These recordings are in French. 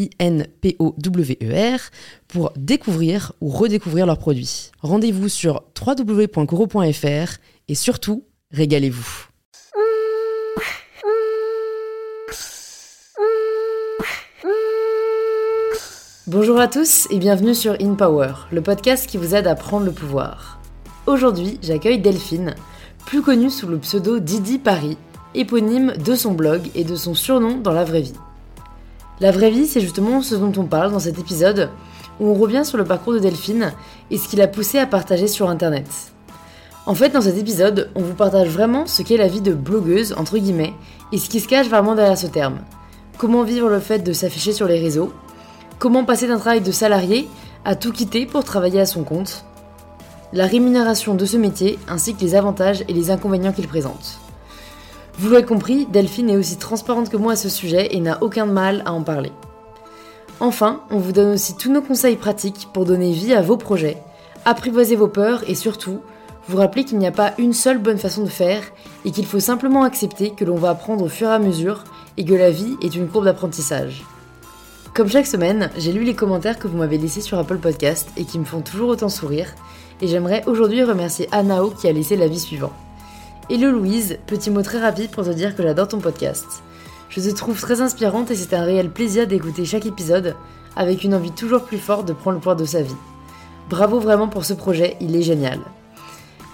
I-N-P-O-W-E-R, pour découvrir ou redécouvrir leurs produits. Rendez-vous sur www.coro.fr et surtout, régalez-vous. Bonjour à tous et bienvenue sur In Power, le podcast qui vous aide à prendre le pouvoir. Aujourd'hui, j'accueille Delphine, plus connue sous le pseudo Didi Paris, éponyme de son blog et de son surnom dans la vraie vie. La vraie vie, c'est justement ce dont on parle dans cet épisode, où on revient sur le parcours de Delphine et ce qui l'a poussé à partager sur Internet. En fait, dans cet épisode, on vous partage vraiment ce qu'est la vie de blogueuse, entre guillemets, et ce qui se cache vraiment derrière ce terme. Comment vivre le fait de s'afficher sur les réseaux, comment passer d'un travail de salarié à tout quitter pour travailler à son compte, la rémunération de ce métier, ainsi que les avantages et les inconvénients qu'il présente. Vous l'avez compris, Delphine est aussi transparente que moi à ce sujet et n'a aucun mal à en parler. Enfin, on vous donne aussi tous nos conseils pratiques pour donner vie à vos projets, apprivoiser vos peurs et surtout, vous rappeler qu'il n'y a pas une seule bonne façon de faire et qu'il faut simplement accepter que l'on va apprendre au fur et à mesure et que la vie est une courbe d'apprentissage. Comme chaque semaine, j'ai lu les commentaires que vous m'avez laissés sur Apple Podcast et qui me font toujours autant sourire, et j'aimerais aujourd'hui remercier Anao qui a laissé l'avis suivant. Hello Louise, petit mot très rapide pour te dire que j'adore ton podcast. Je te trouve très inspirante et c'est un réel plaisir d'écouter chaque épisode avec une envie toujours plus forte de prendre le pouvoir de sa vie. Bravo vraiment pour ce projet, il est génial.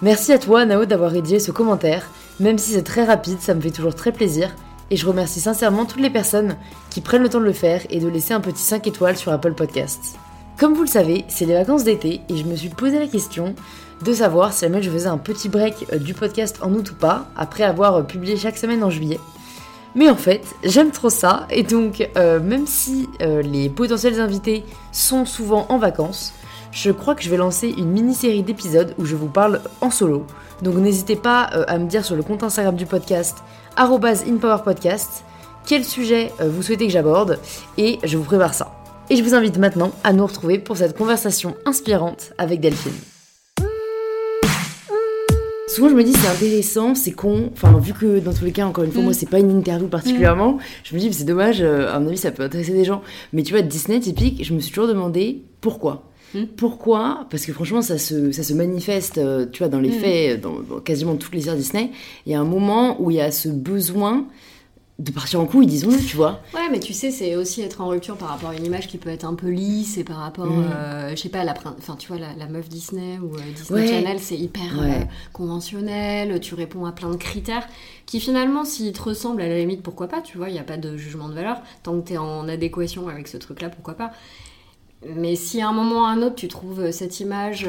Merci à toi Nao d'avoir rédigé ce commentaire, même si c'est très rapide, ça me fait toujours très plaisir et je remercie sincèrement toutes les personnes qui prennent le temps de le faire et de laisser un petit 5 étoiles sur Apple Podcasts. Comme vous le savez, c'est les vacances d'été et je me suis posé la question de savoir si jamais je faisais un petit break euh, du podcast en août ou pas, après avoir euh, publié chaque semaine en juillet. Mais en fait, j'aime trop ça, et donc euh, même si les potentiels invités sont souvent en vacances, je crois que je vais lancer une mini-série d'épisodes où je vous parle en solo. Donc n'hésitez pas à me dire sur le compte Instagram du podcast, inpowerpodcast, quel sujet vous souhaitez que j'aborde, et je vous prépare ça. Et je vous invite maintenant à nous retrouver pour cette conversation inspirante avec Delphine souvent je me dis c'est intéressant, c'est con. Enfin, vu que dans tous les cas, encore une fois, moi mm. c'est pas une interview particulièrement, mm. je me dis c'est dommage, euh, à mon avis ça peut intéresser des gens. Mais tu vois, Disney typique, je me suis toujours demandé pourquoi. Mm. Pourquoi? Parce que franchement, ça se, ça se manifeste, euh, tu vois, dans les faits, dans, dans, quasiment toutes les séries Disney. Il y a un moment où il y a ce besoin de partir en couille, disons-le, tu vois. Ouais, mais tu sais, c'est aussi être en rupture par rapport à une image qui peut être un peu lisse et par rapport, mm. euh, je sais pas, la, enfin, tu vois, la, meuf Disney ou euh, Disney Channel, c'est hyper euh, conventionnel, tu réponds à plein de critères qui finalement, s'ils te ressemblent, à la limite, pourquoi pas, tu vois, il n'y a pas de jugement de valeur. Tant que tu es en adéquation avec ce truc-là, pourquoi pas. Mais si à un moment ou à un autre, tu trouves cette image,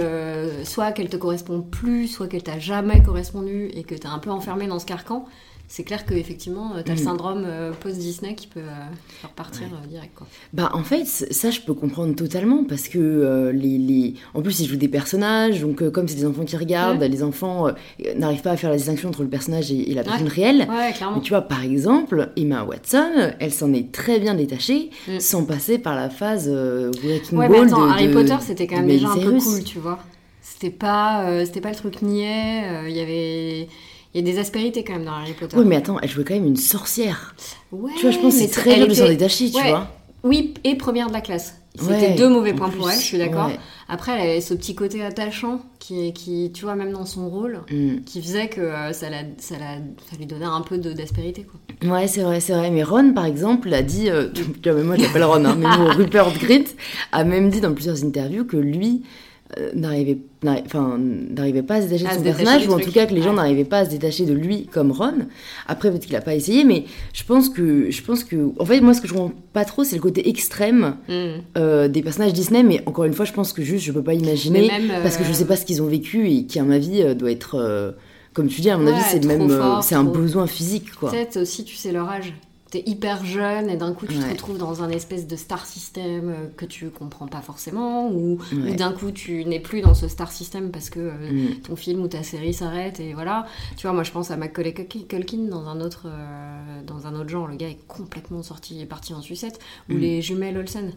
soit qu'elle te correspond plus, soit qu'elle t'a jamais correspondu et que tu es un peu enfermé dans ce carcan, c'est clair qu'effectivement, tu as le mm. syndrome euh, post-Disney qui peut euh, faire partir euh, direct. Quoi. Bah, en fait, ça, je peux comprendre totalement parce que les, les, En plus, ils jouent des personnages, donc comme c'est des enfants qui regardent, les enfants n'arrivent pas à faire la distinction entre le personnage et, la personne réelle. Ouais, clairement. Mais tu vois, par exemple, Emma Watson, elle s'en est très bien détachée mm. sans passer par la phase Wrecking ouais, mais attends, Harry Potter, c'était quand même déjà un peu cool, tu vois. C'était pas, c'était pas le truc niais, il y avait il y a des aspérités quand même dans Harry Potter. Oui, mais attends, elle jouait quand même une sorcière. Ouais, tu vois, je pense que c'est très dur de s'en détacher, tu vois. Oui, et première de la classe. C'était deux mauvais points pour elle, je suis d'accord. Après, elle avait ce petit côté attachant qui, qui tu vois, même dans son rôle, mm. qui faisait que euh, ça, la, ça, la, ça, lui donnait un peu d'aspérité. Quoi. Ouais, c'est vrai, c'est vrai. Mais Ron, par exemple, a dit, euh, tu vois, moi je l'appelle Ron, hein, mais Rupert Grint a même dit dans plusieurs interviews que lui, n'arrivait enfin n'arrivait pas à se détacher de son personnage ou en tout cas que les gens n'arrivaient pas à se détacher de lui comme Ron. Après peut-être qu'il a pas essayé mais je pense que je pense que en fait moi ce que je comprends pas trop c'est le côté extrême mm. euh, des personnages Disney mais encore une fois je pense que juste je peux pas imaginer parce que je sais pas ce qu'ils ont vécu et qui à ma vie doit être comme tu dis à mon avis c'est même c'est un besoin physique quoi. Peut-être aussi tu sais leur âge t'es hyper jeune et d'un coup tu te retrouves dans un espèce de star system euh, que tu comprends pas forcément ou, d'un coup tu n'es plus dans ce star system parce que euh, mm. ton film ou ta série s'arrête et voilà. Tu vois moi je pense à Macaulay Culkin dans un autre euh, dans un autre genre. Le gars est complètement sorti est parti en sucette ou mm. les jumelles Olsen.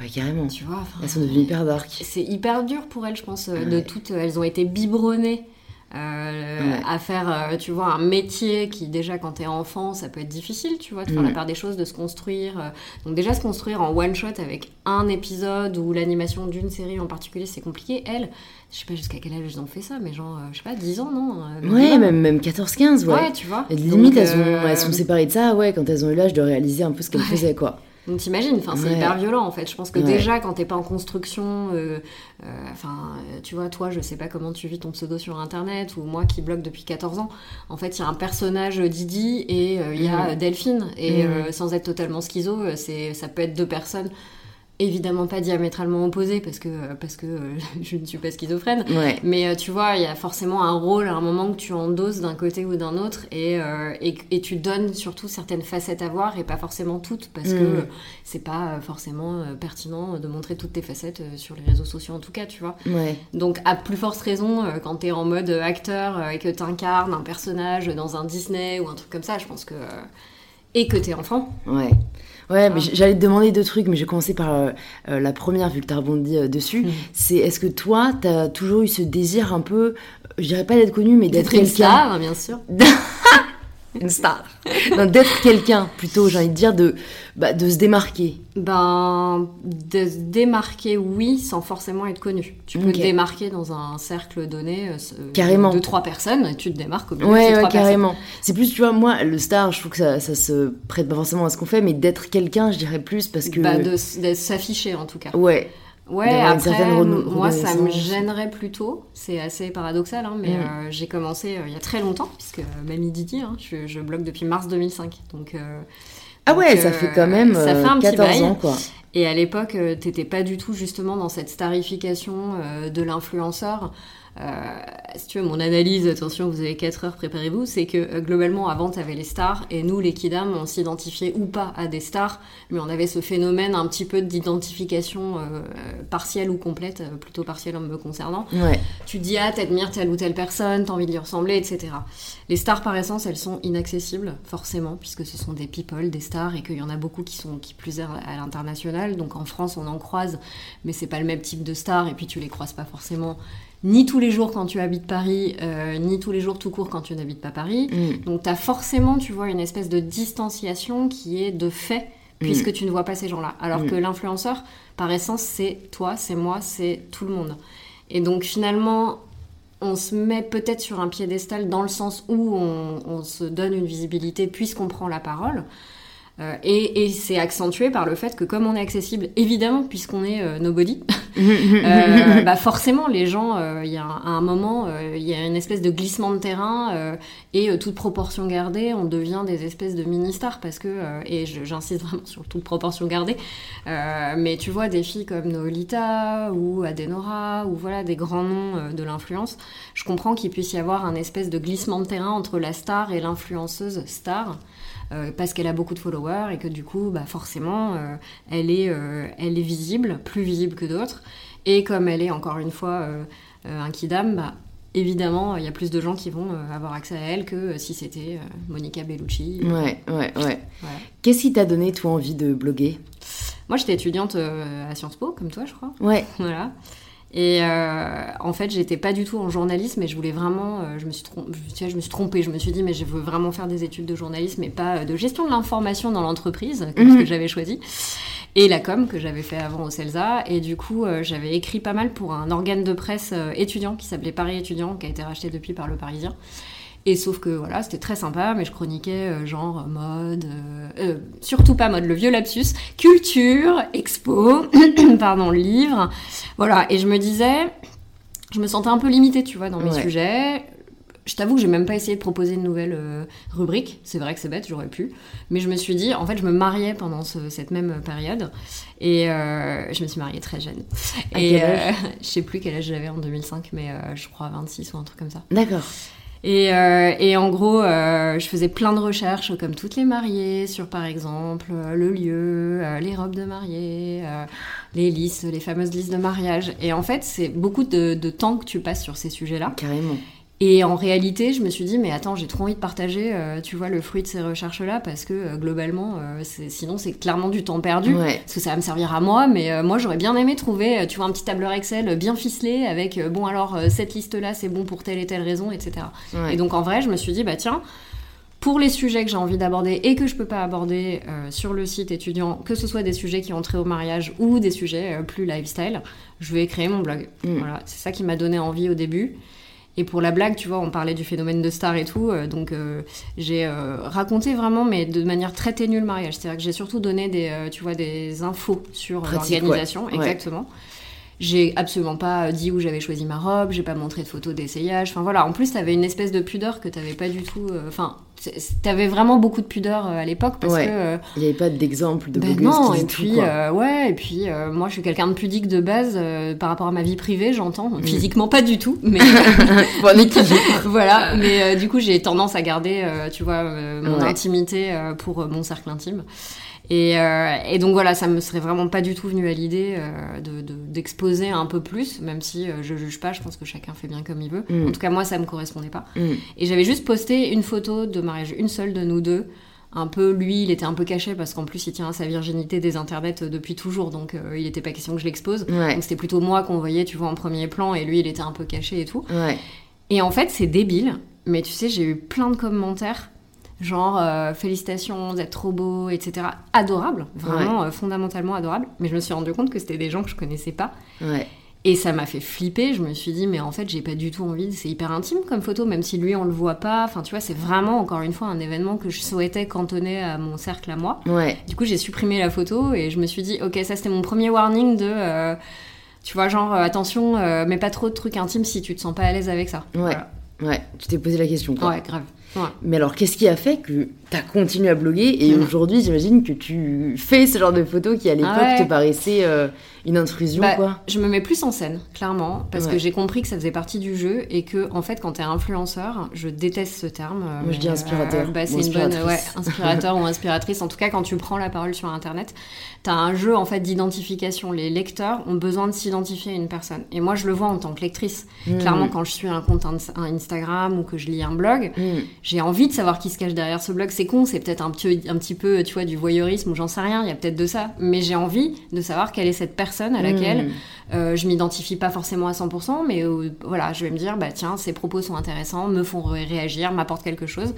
Ouais carrément. Tu vois elles sont devenues hyper dark. c'est hyper dur pour elles je pense de toutes elles ont été biberonnées euh, à faire, euh, tu vois, un métier qui déjà quand t'es enfant, ça peut être difficile, tu vois, de faire la part des choses, de se construire. Euh. Donc déjà se construire en one shot avec un épisode ou l'animation d'une série en particulier, c'est compliqué. Elle, je sais pas jusqu'à quel âge elles ont fait ça, mais genre, je sais pas, 10 ans, non Ouais, même, même 14-15, ouais. Ouais, tu vois. Et limite, elles, ont, elles sont séparées de ça, ouais, quand elles ont eu l'âge de réaliser un peu ce qu'elles faisaient, quoi. Donc t'imagines, enfin c'est hyper violent en fait. Je pense que déjà quand t'es pas en construction, euh, euh, enfin tu vois, toi je sais pas comment tu vis ton pseudo sur internet ou moi qui bloque depuis 14 ans. En fait il y a un personnage Didi et euh, il y a mm. Delphine et mm. sans être totalement schizo, c'est ça peut être deux personnes évidemment pas diamétralement opposé parce que parce que euh, je ne suis pas schizophrène. Mais euh, tu vois il y a forcément un rôle à un moment que tu endosses d'un côté ou d'un autre et, euh, et, tu donnes surtout certaines facettes à voir et pas forcément toutes parce que mm. c'est pas forcément pertinent de montrer toutes tes facettes sur les réseaux sociaux en tout cas tu vois. Donc à plus forte raison quand tu es en mode acteur et que tu incarnes un personnage dans un Disney ou un truc comme ça je pense que et que t'es enfant. Ouais Ouais, mais j'allais te demander deux trucs, mais je vais commencer par euh, euh, la première, vu que tu as rebondi euh, dessus. Hmm. C'est est-ce que toi, tu as toujours eu ce désir un peu, je dirais pas d'être connu, mais d'être quelqu'un. bien sûr. une star. d'être quelqu'un, plutôt, j'ai envie de dire, de, bah, de se démarquer. Ben, de se démarquer, oui, sans forcément être connu. Tu peux te démarquer dans un cercle donné, euh, carrément. de trois personnes, et tu te démarques au milieu ouais, ouais, carrément. C'est plus, tu vois, moi, le star, je trouve que ça, ça se prête pas forcément à ce qu'on fait, mais d'être quelqu'un, je dirais plus, parce que... Bah, de, de s'afficher, en tout cas. Ouais. Ouais, après, moi, ça me gênerait plutôt. C'est assez paradoxal, hein, mais mm. euh, j'ai commencé euh, il y a très longtemps, puisque euh, Mamie Didi, hein, je, je, blogue depuis mars 2005. Donc, ah ouais, ça fait quand même ça fait un 14 ans, quoi. Et à l'époque, t'étais pas du tout justement dans cette starification de l'influenceur. Euh, si tu veux, mon analyse, attention, vous avez 4 heures, préparez-vous, c'est que euh, globalement, avant, tu avais les stars, et nous, les kidam, on s'identifiait ou pas à des stars, mais on avait ce phénomène un petit peu d'identification euh, partielle ou complète, plutôt partielle en me concernant. Tu dis, ah, t'admires telle ou telle personne, t'as envie de lui ressembler, etc. Les stars, par essence, elles sont inaccessibles, forcément, puisque ce sont des people, des stars, et qu'il y en a beaucoup qui sont qui plus à l'international. Donc en France, on en croise, mais c'est pas le même type de stars, et puis tu les croises pas forcément ni tous les jours quand tu habites Paris, euh, ni tous les jours tout court quand tu n'habites pas Paris. Mm. Donc tu as forcément, tu vois, une espèce de distanciation qui est de fait, puisque mm. tu ne vois pas ces gens-là. Alors mm. que l'influenceur, par essence, c'est toi, c'est moi, c'est tout le monde. Et donc finalement, on se met peut-être sur un piédestal dans le sens où on se donne une visibilité puisqu'on prend la parole. Euh, et, c'est accentué par le fait que comme on est accessible, évidemment, puisqu'on est euh, nobody, euh, bah forcément les gens, il y a un, à un moment, il y a une espèce de glissement de terrain et toute proportion gardée, on devient des espèces de mini-stars parce que, et j'insiste vraiment sur toute proportion gardée, mais tu vois des filles comme Nolita ou Adenora ou voilà des grands noms de l'influence, je comprends qu'il puisse y avoir un espèce de glissement de terrain entre la star et l'influenceuse star. Euh, parce qu'elle a beaucoup de followers et que du coup, bah, forcément, euh, elle, est, euh, elle est visible, plus visible que d'autres. Et comme elle est encore une fois un kidam, bah, évidemment, il y a plus de gens qui vont avoir accès à elle que si c'était Monica Bellucci. Ouais, ouais, ouais. Qu'est-ce qui t'a donné, toi, envie de bloguer? Moi, j'étais étudiante à Sciences Po, comme toi, je crois. Ouais. Voilà. Et euh, en fait, j'étais pas du tout en journalisme, mais je voulais vraiment. Euh, je, me suis je, je me suis trompée. Je me suis dit, mais je veux vraiment faire des études de journalisme et pas euh, de gestion de l'information dans l'entreprise, comme ce mhm. que j'avais choisi. Et la com que j'avais fait avant au CELSA. Et du coup, j'avais écrit pas mal pour un organe de presse étudiant qui s'appelait Paris Étudiant, qui a été racheté depuis par le Parisien. Et sauf que voilà, c'était très sympa, mais je chroniquais euh, genre mode, euh, surtout pas mode, le vieux lapsus, culture, expo, pardon, livre. Voilà, et je me disais, je me sentais un peu limitée, tu vois, dans mes sujets. Je t'avoue que j'ai même pas essayé de proposer une nouvelle euh, rubrique. C'est vrai que c'est bête, j'aurais pu. Mais je me suis dit, en fait, je me mariais pendant cette même période. Et euh, je me suis mariée très jeune. et euh, je sais plus quel âge j'avais en 2005, mais je crois 26 ou un truc comme ça. D'accord. Et, et, en gros, je faisais plein de recherches, comme toutes les mariées, sur par exemple le lieu, les robes de mariée, les listes, les fameuses listes de mariage. Et en fait, c'est beaucoup de, de, temps que tu passes sur ces sujets-là. Carrément. Et en réalité, je me suis dit, mais attends, j'ai trop envie de partager, euh, tu vois, le fruit de ces recherches-là, parce que euh, globalement, euh, sinon, c'est clairement du temps perdu. Parce que ça va me servir à moi, mais moi, j'aurais bien aimé trouver, tu vois, un petit tableur Excel bien ficelé avec, bon, alors, cette liste-là, c'est bon pour telle et telle raison, etc. Et donc, en vrai, je me suis dit, bah tiens, pour les sujets que j'ai envie d'aborder et que je peux pas aborder sur le site étudiant, que ce soit des sujets qui ont trait au mariage ou des sujets plus lifestyle, je vais créer mon blog. Mm. Voilà, c'est ça qui m'a donné envie au début. Et pour la blague, tu vois, on parlait du phénomène de star et tout, euh, donc euh, j'ai euh, raconté vraiment, mais de manière très ténue le mariage. C'est-à-dire que j'ai surtout donné des, tu vois, des infos sur l'organisation, exactement. J'ai absolument pas dit où j'avais choisi ma robe, j'ai pas montré de photos d'essayage. Enfin voilà, en plus, t'avais une espèce de pudeur que t'avais pas du tout. Enfin, T'avais vraiment beaucoup de pudeur euh, à l'époque parce que. Euh, Il n'y avait pas d'exemple de ben non, et puis, euh, ouais, et puis moi je suis quelqu'un de pudique de base par rapport à ma vie privée, j'entends. Mm. Physiquement pas du tout, mais. voilà, mais du coup j'ai tendance à garder, tu vois, mon intimité pour mon cercle intime. Euh, et, donc voilà, ça me serait vraiment pas du tout venu à l'idée euh, d'exposer un peu plus, même si euh, je juge pas, je pense que chacun fait bien comme il veut. Mm. En tout cas, moi, ça me correspondait pas. Mm. Et j'avais juste posté une photo de mariage, une seule de nous deux. Un peu, lui, il était un peu caché parce qu'en plus, il tient à sa virginité des internets depuis toujours, donc il était pas question que je l'expose. Donc c'était plutôt moi qu'on voyait, tu vois, en premier plan, et lui, il était un peu caché et tout. Et en fait, c'est débile, mais tu sais, j'ai eu plein de commentaires genre euh, félicitations d'être trop beau, etc. Adorable, vraiment euh, fondamentalement adorable. Mais je me suis rendu compte que c'était des gens que je connaissais pas. Et ça m'a fait flipper. Je me suis dit, mais en fait, j'ai pas du tout envie. C'est hyper intime comme photo, même si lui, on le voit pas. Enfin, tu vois, c'est vraiment, encore une fois, un événement que je souhaitais cantonner à mon cercle à moi. Du coup, j'ai supprimé la photo et je me suis dit, ok, ça c'était mon premier warning de. Euh, tu vois, genre, attention, mais pas trop de trucs intimes si tu te sens pas à l'aise avec ça. Ouais. Ouais, tu t'es posé la question. Quoi. Ouais, grave. Mais alors, qu'est-ce qui a fait que tu as continué à bloguer et mm. aujourd'hui, j'imagine que tu fais ce genre de photos qui, à l'époque, ah te paraissaient euh, une intrusion, bah, quoi Je me mets plus en scène, clairement, parce que j'ai compris que ça faisait partie du jeu et que, en fait, quand t'es influenceur, je déteste ce terme. Moi, je dis inspirateur. bah, c'est une bonne, ouais, inspirateur ou inspiratrice. En tout cas, quand tu prends la parole sur Internet, t'as un jeu, en fait, d'identification. Les lecteurs ont besoin de s'identifier à une personne. Et moi, je le vois en tant que lectrice. Mm. Clairement, quand je suis un compte Instagram ou que je lis un blog, mm j'ai envie de savoir qui se cache derrière ce blog. C'est con, c'est peut-être un petit, un petit peu, tu vois, du voyeurisme ou j'en sais rien, il y a peut-être de ça. Mais j'ai envie de savoir quelle est cette personne à laquelle hmm. euh, je m'identifie pas forcément à 100%, mais euh, voilà, je vais me dire, bah tiens, ces propos sont intéressants, me font réagir, m'apportent quelque chose.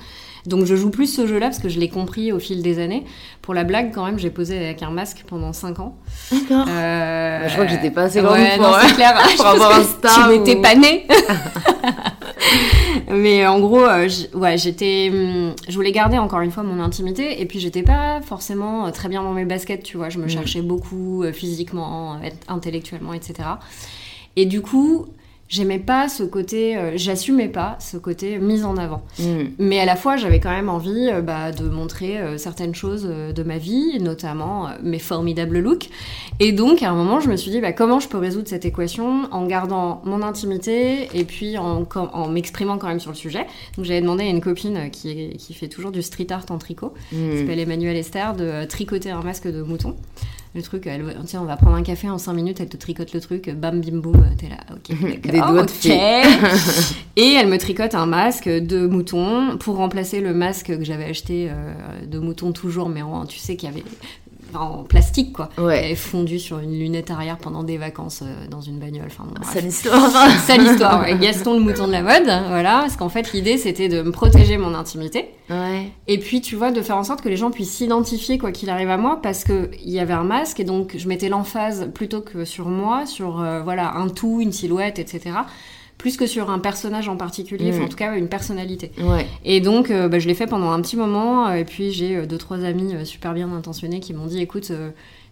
Donc je joue plus ce jeu-là parce que je l'ai compris au fil des années. Pour la blague, quand même, j'ai posé avec un masque pendant 5 ans. D'accord. Euh... Bah, je crois que j'étais pas assez grande pour, non, clair. pour avoir un star. Tu n'étais pas née. Mais en gros, euh, ouais, j'étais, hum, je voulais garder encore une fois mon intimité et puis j'étais pas forcément euh, très bien dans mes baskets, tu vois. Je me mm. cherchais beaucoup euh, physiquement, intellectuellement, etc. Et du coup, j'aimais pas ce côté, euh, j'assumais pas ce côté mise en avant. Mm. Mais à la fois, j'avais quand même envie euh, bah, de montrer euh, certaines choses de ma vie, notamment mes formidables looks. Et donc, à un moment, je me suis dit, bah, comment je peux résoudre cette équation en gardant mon intimité et puis en, en m'exprimant quand même sur le sujet? Donc, j'avais demandé à une copine qui, qui fait toujours du street art en tricot, qui mm. s'appelle Emmanuelle Esther, de tricoter un masque de mouton le truc, elle, tiens, on va prendre un café en 5 minutes, elle te tricote le truc, bam, bim, boum, t'es là, ok, Des doigts de Et elle me tricote un masque de mouton pour remplacer le masque que j'avais acheté euh, de mouton toujours, mais en, tu sais qu'il y avait en plastique, quoi. Ouais. est fondue sur une lunette arrière pendant des vacances euh, dans une bagnole. Enfin, bon, Sale histoire. Sale histoire, ouais. Gaston le mouton de la mode, voilà. Parce qu'en fait, l'idée, c'était de me protéger mon intimité. Ouais. Et puis, tu vois, de faire en sorte que les gens puissent s'identifier, quoi qu'il arrive à moi, parce qu'il y avait un masque, et donc je mettais l'emphase plutôt que sur moi, sur, euh, voilà, un tout, une silhouette, etc plus que sur un personnage en particulier, enfin Mm. en tout cas une personnalité. Ouais. Et donc, euh, bah, je l'ai fait pendant un petit moment. euh, et puis, j'ai euh, deux, trois amis super bien intentionnés qui m'ont dit écoute,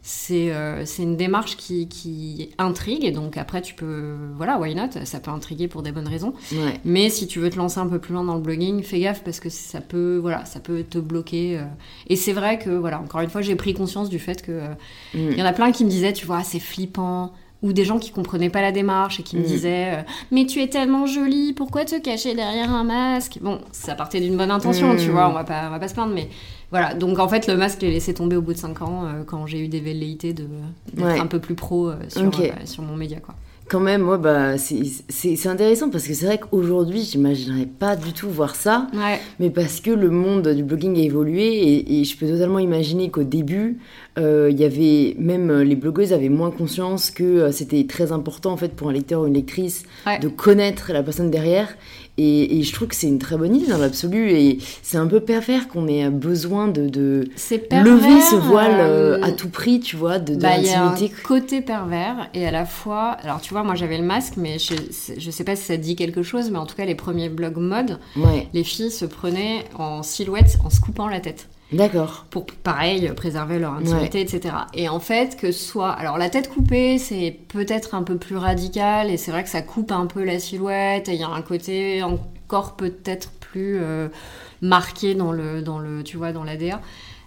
c'est euh, une démarche qui, qui intrigue. Et donc, après, tu peux. Voilà, why not? Ça peut intriguer pour des bonnes raisons. Ouais. Mais si tu veux te lancer un peu plus loin dans le blogging, fais gaffe parce que ça peut, voilà, ça peut te bloquer. euh. Et c'est vrai que, voilà, encore une fois, j'ai pris conscience du fait que. euh, Mm. il y en a plein qui me disaient, tu vois, c'est flippant. Ou des gens qui comprenaient pas la démarche et qui me Mm. disaient euh, Mais tu es tellement jolie, pourquoi te cacher derrière un masque? Bon, ça partait d'une bonne intention, Mm. tu vois, on va, pas, on va pas se plaindre, mais voilà. Donc en fait, le masque, l'ai laissé tomber au bout de 5 ans euh, quand j'ai eu des velléités de- d'être Ouais. un peu plus pro euh, sur, sur mon média, quoi. Quand même, ouais, bah, c'est intéressant parce que c'est vrai qu'aujourd'hui, j'imaginerais pas du tout voir ça. Ouais, Mais parce que le monde du blogging a évolué et, et je peux totalement imaginer qu'au début, euh, il y avait même euh, les blogueuses avaient moins conscience que euh, c'était très important en fait pour un lecteur ou une lectrice Ouais. de connaître la personne derrière. Et, et je trouve que c'est une très bonne idée dans l'absolu. Et c'est un peu pervers qu'on ait besoin de, de c'est pervers. lever ce voile euh, euh, à tout prix, tu vois, de, de Bah, il y a un côté pervers et à la fois, alors tu vois, moi j'avais le masque, mais je, je sais pas si ça dit quelque chose, mais en tout cas les premiers blogs mode, Ouais, les filles se prenaient en silhouette en se coupant la tête d'accord. pour pareil préserver leur intimité, etc. Et en fait que ce soit, alors la tête coupée c'est peut-être un peu plus radical et c'est vrai que ça coupe un peu la silhouette et il y a un côté encore peut-être plus euh, marqué dans le dans le tu vois dans l'ADA.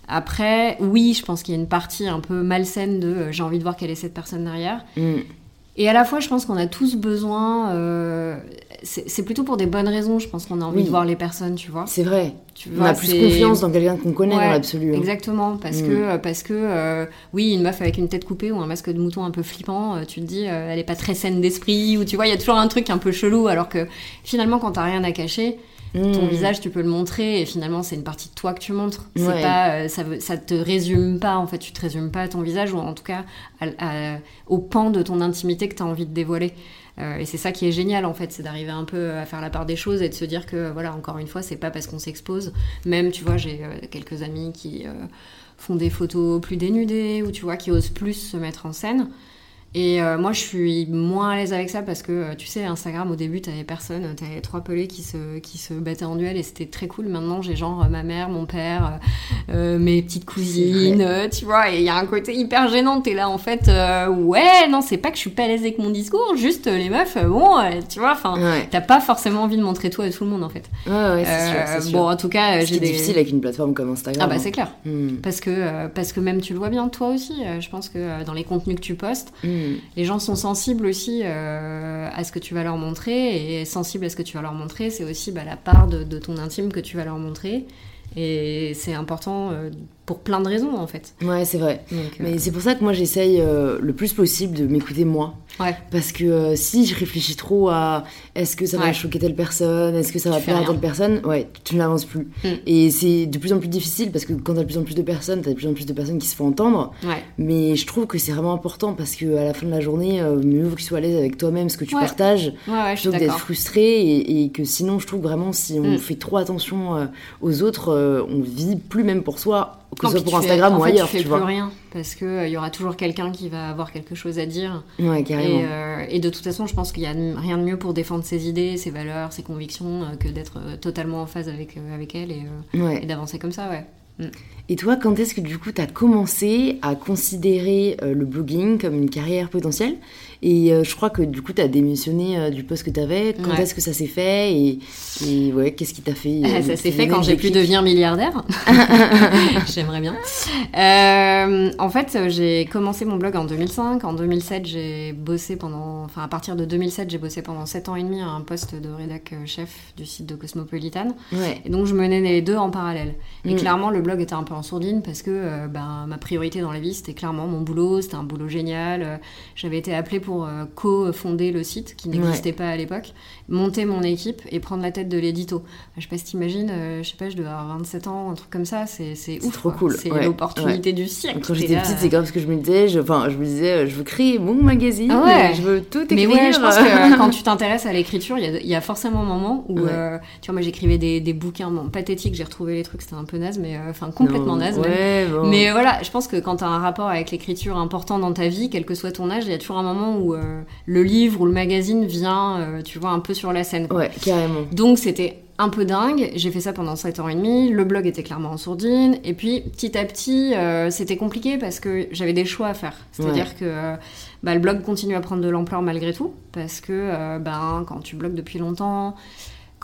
Après, oui, je pense qu'il y a une partie un peu malsaine de euh, j'ai envie de voir quelle est cette personne derrière. Mm. Et à la fois, je pense qu'on a tous besoin. euh, c'est plutôt pour des bonnes raisons. Je pense qu'on a envie Oui. de voir les personnes, tu vois. C'est vrai. Tu On a plus confiance dans quelqu'un qu'on connaît Ouais, dans l'absolu. hein. Exactement, parce Mm. que parce que euh, oui, une meuf avec une tête coupée ou un masque de mouton un peu flippant, euh, tu te dis euh, elle est pas très saine d'esprit ou tu vois, il y a toujours un truc un peu chelou alors que finalement quand t'as rien à cacher, ton Mm. visage tu peux le montrer et finalement c'est une partie de toi que tu montres. C'est Ouais. pas euh, ça veut, ça te résume pas en fait, tu te résumes pas à ton visage ou en tout cas à- à- au pan de ton intimité que tu as envie de dévoiler. Euh, et c'est ça qui est génial en fait, c'est d'arriver un peu à faire la part des choses et de se dire que voilà, encore une fois, c'est pas parce qu'on s'expose. Même, tu vois, j'ai euh, quelques amis qui euh, font des photos plus dénudées ou tu vois, qui osent plus se mettre en scène. Et euh, moi, je suis moins à l'aise avec ça parce que, euh, tu sais, Instagram, au début, t'avais personne, t'avais trois pelés qui se, qui se battaient en duel et c'était très cool. Maintenant, j'ai genre euh, ma mère, mon père, euh, mes petites cousines, tu vois, et il y a un côté hyper gênant. T'es là, en fait, euh, ouais, non, c'est pas que je suis pas à l'aise avec mon discours, juste les meufs, bon, tu vois, enfin, Ouais, t'as pas forcément envie de montrer tout à tout le monde, en fait. ouais, ouais, c'est sûr, c'est sûr. bon, en tout cas, j'ai des. difficile avec une plateforme comme Instagram. Ah bah hein. c'est clair. Mm. Parce que, parce que même tu le vois bien toi aussi, je pense que dans les contenus que tu postes, Mm. Les gens sont sensibles aussi euh, à ce que tu vas leur montrer, et sensibles à ce que tu vas leur montrer, c'est aussi bah, la part de, de ton intime que tu vas leur montrer. Et c'est important euh, pour plein de raisons en fait. Ouais, c'est vrai. Donc, euh, Mais c'est pour ça que moi j'essaye le plus possible de m'écouter moi. Ouais, Parce que euh, si je réfléchis trop à est-ce que ça va Ouais. choquer telle personne, est-ce que ça va Tu plaire à telle personne, ouais, tu n'avances plus. Mm. Et c'est de plus en plus difficile parce que quand t'as de plus en plus de personnes, t'as de plus en plus de personnes qui se font entendre. ouais, Mais je trouve que c'est vraiment important parce que à la fin de la journée, euh, mieux vaut que tu sois à l'aise avec toi-même, ce que tu partages, plutôt que d'être frustré et, et que sinon je trouve vraiment si on Mm. fait trop attention euh, aux autres, euh, on vit plus même pour soi, que ce soit pour fais- Instagram en ou fait, ailleurs, tu tu, fais vois. plus rien parce que euh, il y aura toujours quelqu'un qui va avoir quelque chose à dire. Ouais, carrément. Et, euh, et de toute façon, je pense qu'il y a rien de mieux pour défendre ses idées, ses valeurs, ses convictions euh, que d'être totalement en phase avec, avec elles et, Ouais. et d'avancer comme ça, ouais. Et toi, quand est-ce que du coup tu as commencé à considérer euh, le blogging comme une carrière potentielle? Et euh, je crois que du coup tu as démissionné euh, du poste que tu avais. Quand Ouais. est-ce que ça s'est fait? Et, et ouais, qu'est-ce qui t'a fait ça s'est fait quand j'ai pu devenir milliardaire. J'aimerais bien. En fait, j'ai commencé mon blog en 2005. En 2007, j'ai bossé pendant... Enfin, à partir de 2007, j'ai bossé pendant 7 ans et demi à un poste de rédac chef du site de Cosmopolitan. Ouais. Et donc je menais les deux en parallèle. Et Mm. clairement le blog était un peu en sourdine parce que euh, ben, ma priorité dans la vie c'était clairement mon boulot, c'était un boulot génial. Euh, J'avais été appelée pour euh, co-fonder le site qui n'existait pas à l'époque, monter mon équipe et prendre la tête de l'édito. Je sais pas si t'imagines, euh, je sais pas, je dois avoir 27 ans, un truc comme ça, c'est ouf. trop quoi. cool, C'est ouais, l'opportunité du siècle. Quand j'étais petite, c'est grave ce que je me disais. Je, enfin, je me disais, je veux créer mon magazine, Ah ouais. je veux tout Mais écrire. ouais, je pense que quand tu t'intéresses à l'écriture, il y y, a forcément un moment où, tu vois, moi j'écrivais des, des bouquins bon, pathétiques, j'ai retrouvé les trucs, c'était un peu naze, mais enfin complètement naze. Mais voilà, je pense que quand t'as un rapport avec l'écriture important dans ta vie, quel que soit ton âge, il y a toujours un moment où le livre ou le magazine vient, tu vois, un peu sur la scène. Ouais, carrément. Donc c'était un peu dingue. J'ai fait ça pendant 7 ans et demi. Le blog était clairement en sourdine. Et puis, petit à petit, euh, c'était compliqué parce que j'avais des choix à faire. C'est-à-dire que euh, bah, le blog continue à prendre de l'ampleur malgré tout. Parce que euh, ben, quand tu blogues depuis longtemps,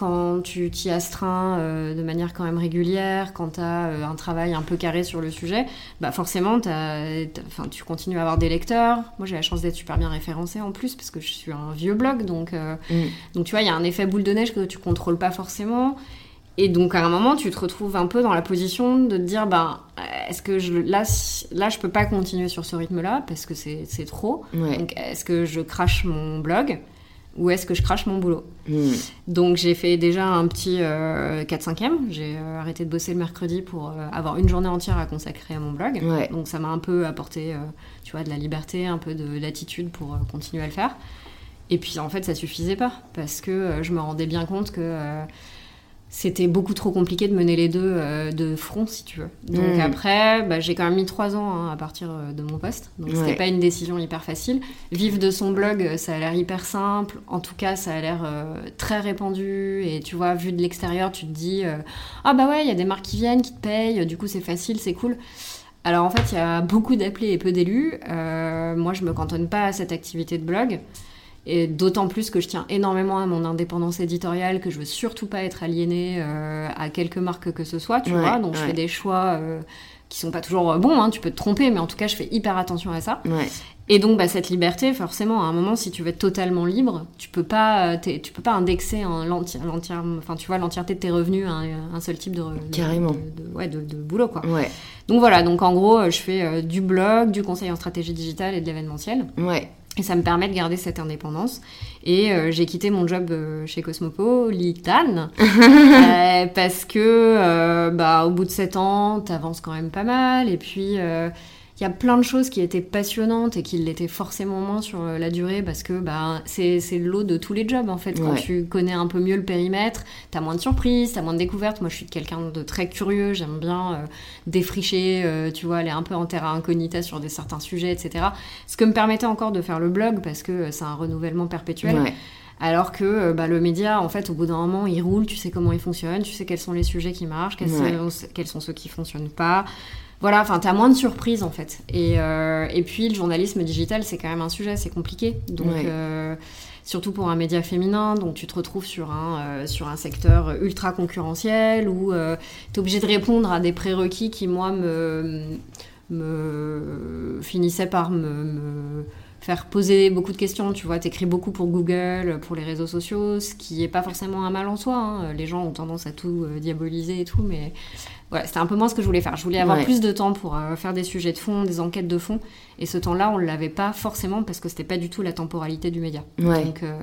quand tu t'y astreins euh, de manière quand même régulière, quand tu as euh, un travail un peu carré sur le sujet, bah forcément, tu continues à avoir des lecteurs. Moi, j'ai la chance d'être super bien référencée en plus, parce que je suis un vieux blog. Donc, euh, mm. donc tu vois, il y a un effet boule de neige que tu contrôles pas forcément. Et donc, à un moment, tu te retrouves un peu dans la position de te dire, bah, est-ce que je, là, là, je peux pas continuer sur ce rythme-là, parce que c'est trop. Donc, est-ce que je crache mon blog? Ou est-ce que je crache mon boulot hmm. Donc j'ai fait déjà un petit 4 euh, 5e. J'ai euh, arrêté de bosser le mercredi pour euh, avoir une journée entière à consacrer à mon blog. Donc ça m'a un peu apporté, tu vois, de la liberté, un peu de l'attitude pour continuer à le faire. Et puis en fait ça suffisait pas parce que je me rendais bien compte que c'était beaucoup trop compliqué de mener les deux euh, de front, si tu veux. Donc hmm. après, bah, j'ai quand même mis trois ans hein, à partir euh, de mon poste. Donc c'était pas une décision hyper facile. Vivre de son blog, ça a l'air hyper simple. En tout cas, ça a l'air euh, très répandu. Et tu vois, vu de l'extérieur, tu te dis ah bah ouais, il y a des marques qui viennent, qui te payent. Du coup, c'est facile, c'est cool. Alors en fait, il y a beaucoup d'appelés et peu d'élus. moi, je me cantonne pas à cette activité de blog. Et d'autant plus que je tiens énormément à mon indépendance éditoriale, que je veux surtout pas être aliénée euh, à quelque marque que ce soit, tu vois. Donc je fais des choix euh, qui sont pas toujours euh, bons, hein, tu peux te tromper, mais en tout cas je fais hyper attention à ça. Et donc bah, cette liberté, forcément, à un moment, si tu veux être totalement libre, tu peux pas, tu peux pas indexer l'entière, enfin tu vois, l'entièreté de tes revenus à un, seul type de, Carrément. De, ouais, de, boulot, quoi. Ouais. Donc voilà, donc en gros, je fais du blog, du conseil en stratégie digitale et de l'événementiel. Ouais. Et ça me permet de garder cette indépendance. Et euh, j'ai quitté mon job euh, chez Cosmopo, Litan, euh, parce que bah, au bout de 7 ans, t'avances quand même pas mal. Et puis, il y a plein de choses qui étaient passionnantes et qui l'étaient forcément moins sur euh, la durée parce que bah, c'est l'eau de tous les jobs en fait. Quand tu connais un peu mieux le périmètre, t'as moins de surprises, t'as moins de découvertes. Moi je suis quelqu'un de très curieux, j'aime bien euh, défricher, euh, tu vois, aller un peu en terra incognita sur des certains sujets, etc. Ce que me permettait encore de faire le blog parce que c'est un renouvellement perpétuel. Alors que bah, le média, en fait, au bout d'un moment, il roule, tu sais comment il fonctionne, tu sais quels sont les sujets qui marchent, quels, sont, quels sont ceux qui fonctionnent pas voilà, enfin, t'as moins de surprises en fait. Et, euh, et, puis, le journalisme digital, c'est quand même un sujet, c'est compliqué. Donc, euh, surtout pour un média féminin, donc tu te retrouves sur un, euh, sur un secteur ultra concurrentiel où t'es obligé de répondre à des prérequis qui, moi, me, me finissaient par me faire poser beaucoup de questions. Tu vois, t'écris beaucoup pour Google, pour les réseaux sociaux, ce qui est pas forcément un mal en soi. Hein. Les gens ont tendance à tout euh, diaboliser et tout, mais ouais, c'était un peu moins ce que je voulais faire. Je voulais avoir plus de temps pour euh, faire des sujets de fond, des enquêtes de fond. Et ce temps-là, on l'avait pas forcément parce que c'était pas du tout la temporalité du média. Donc, euh,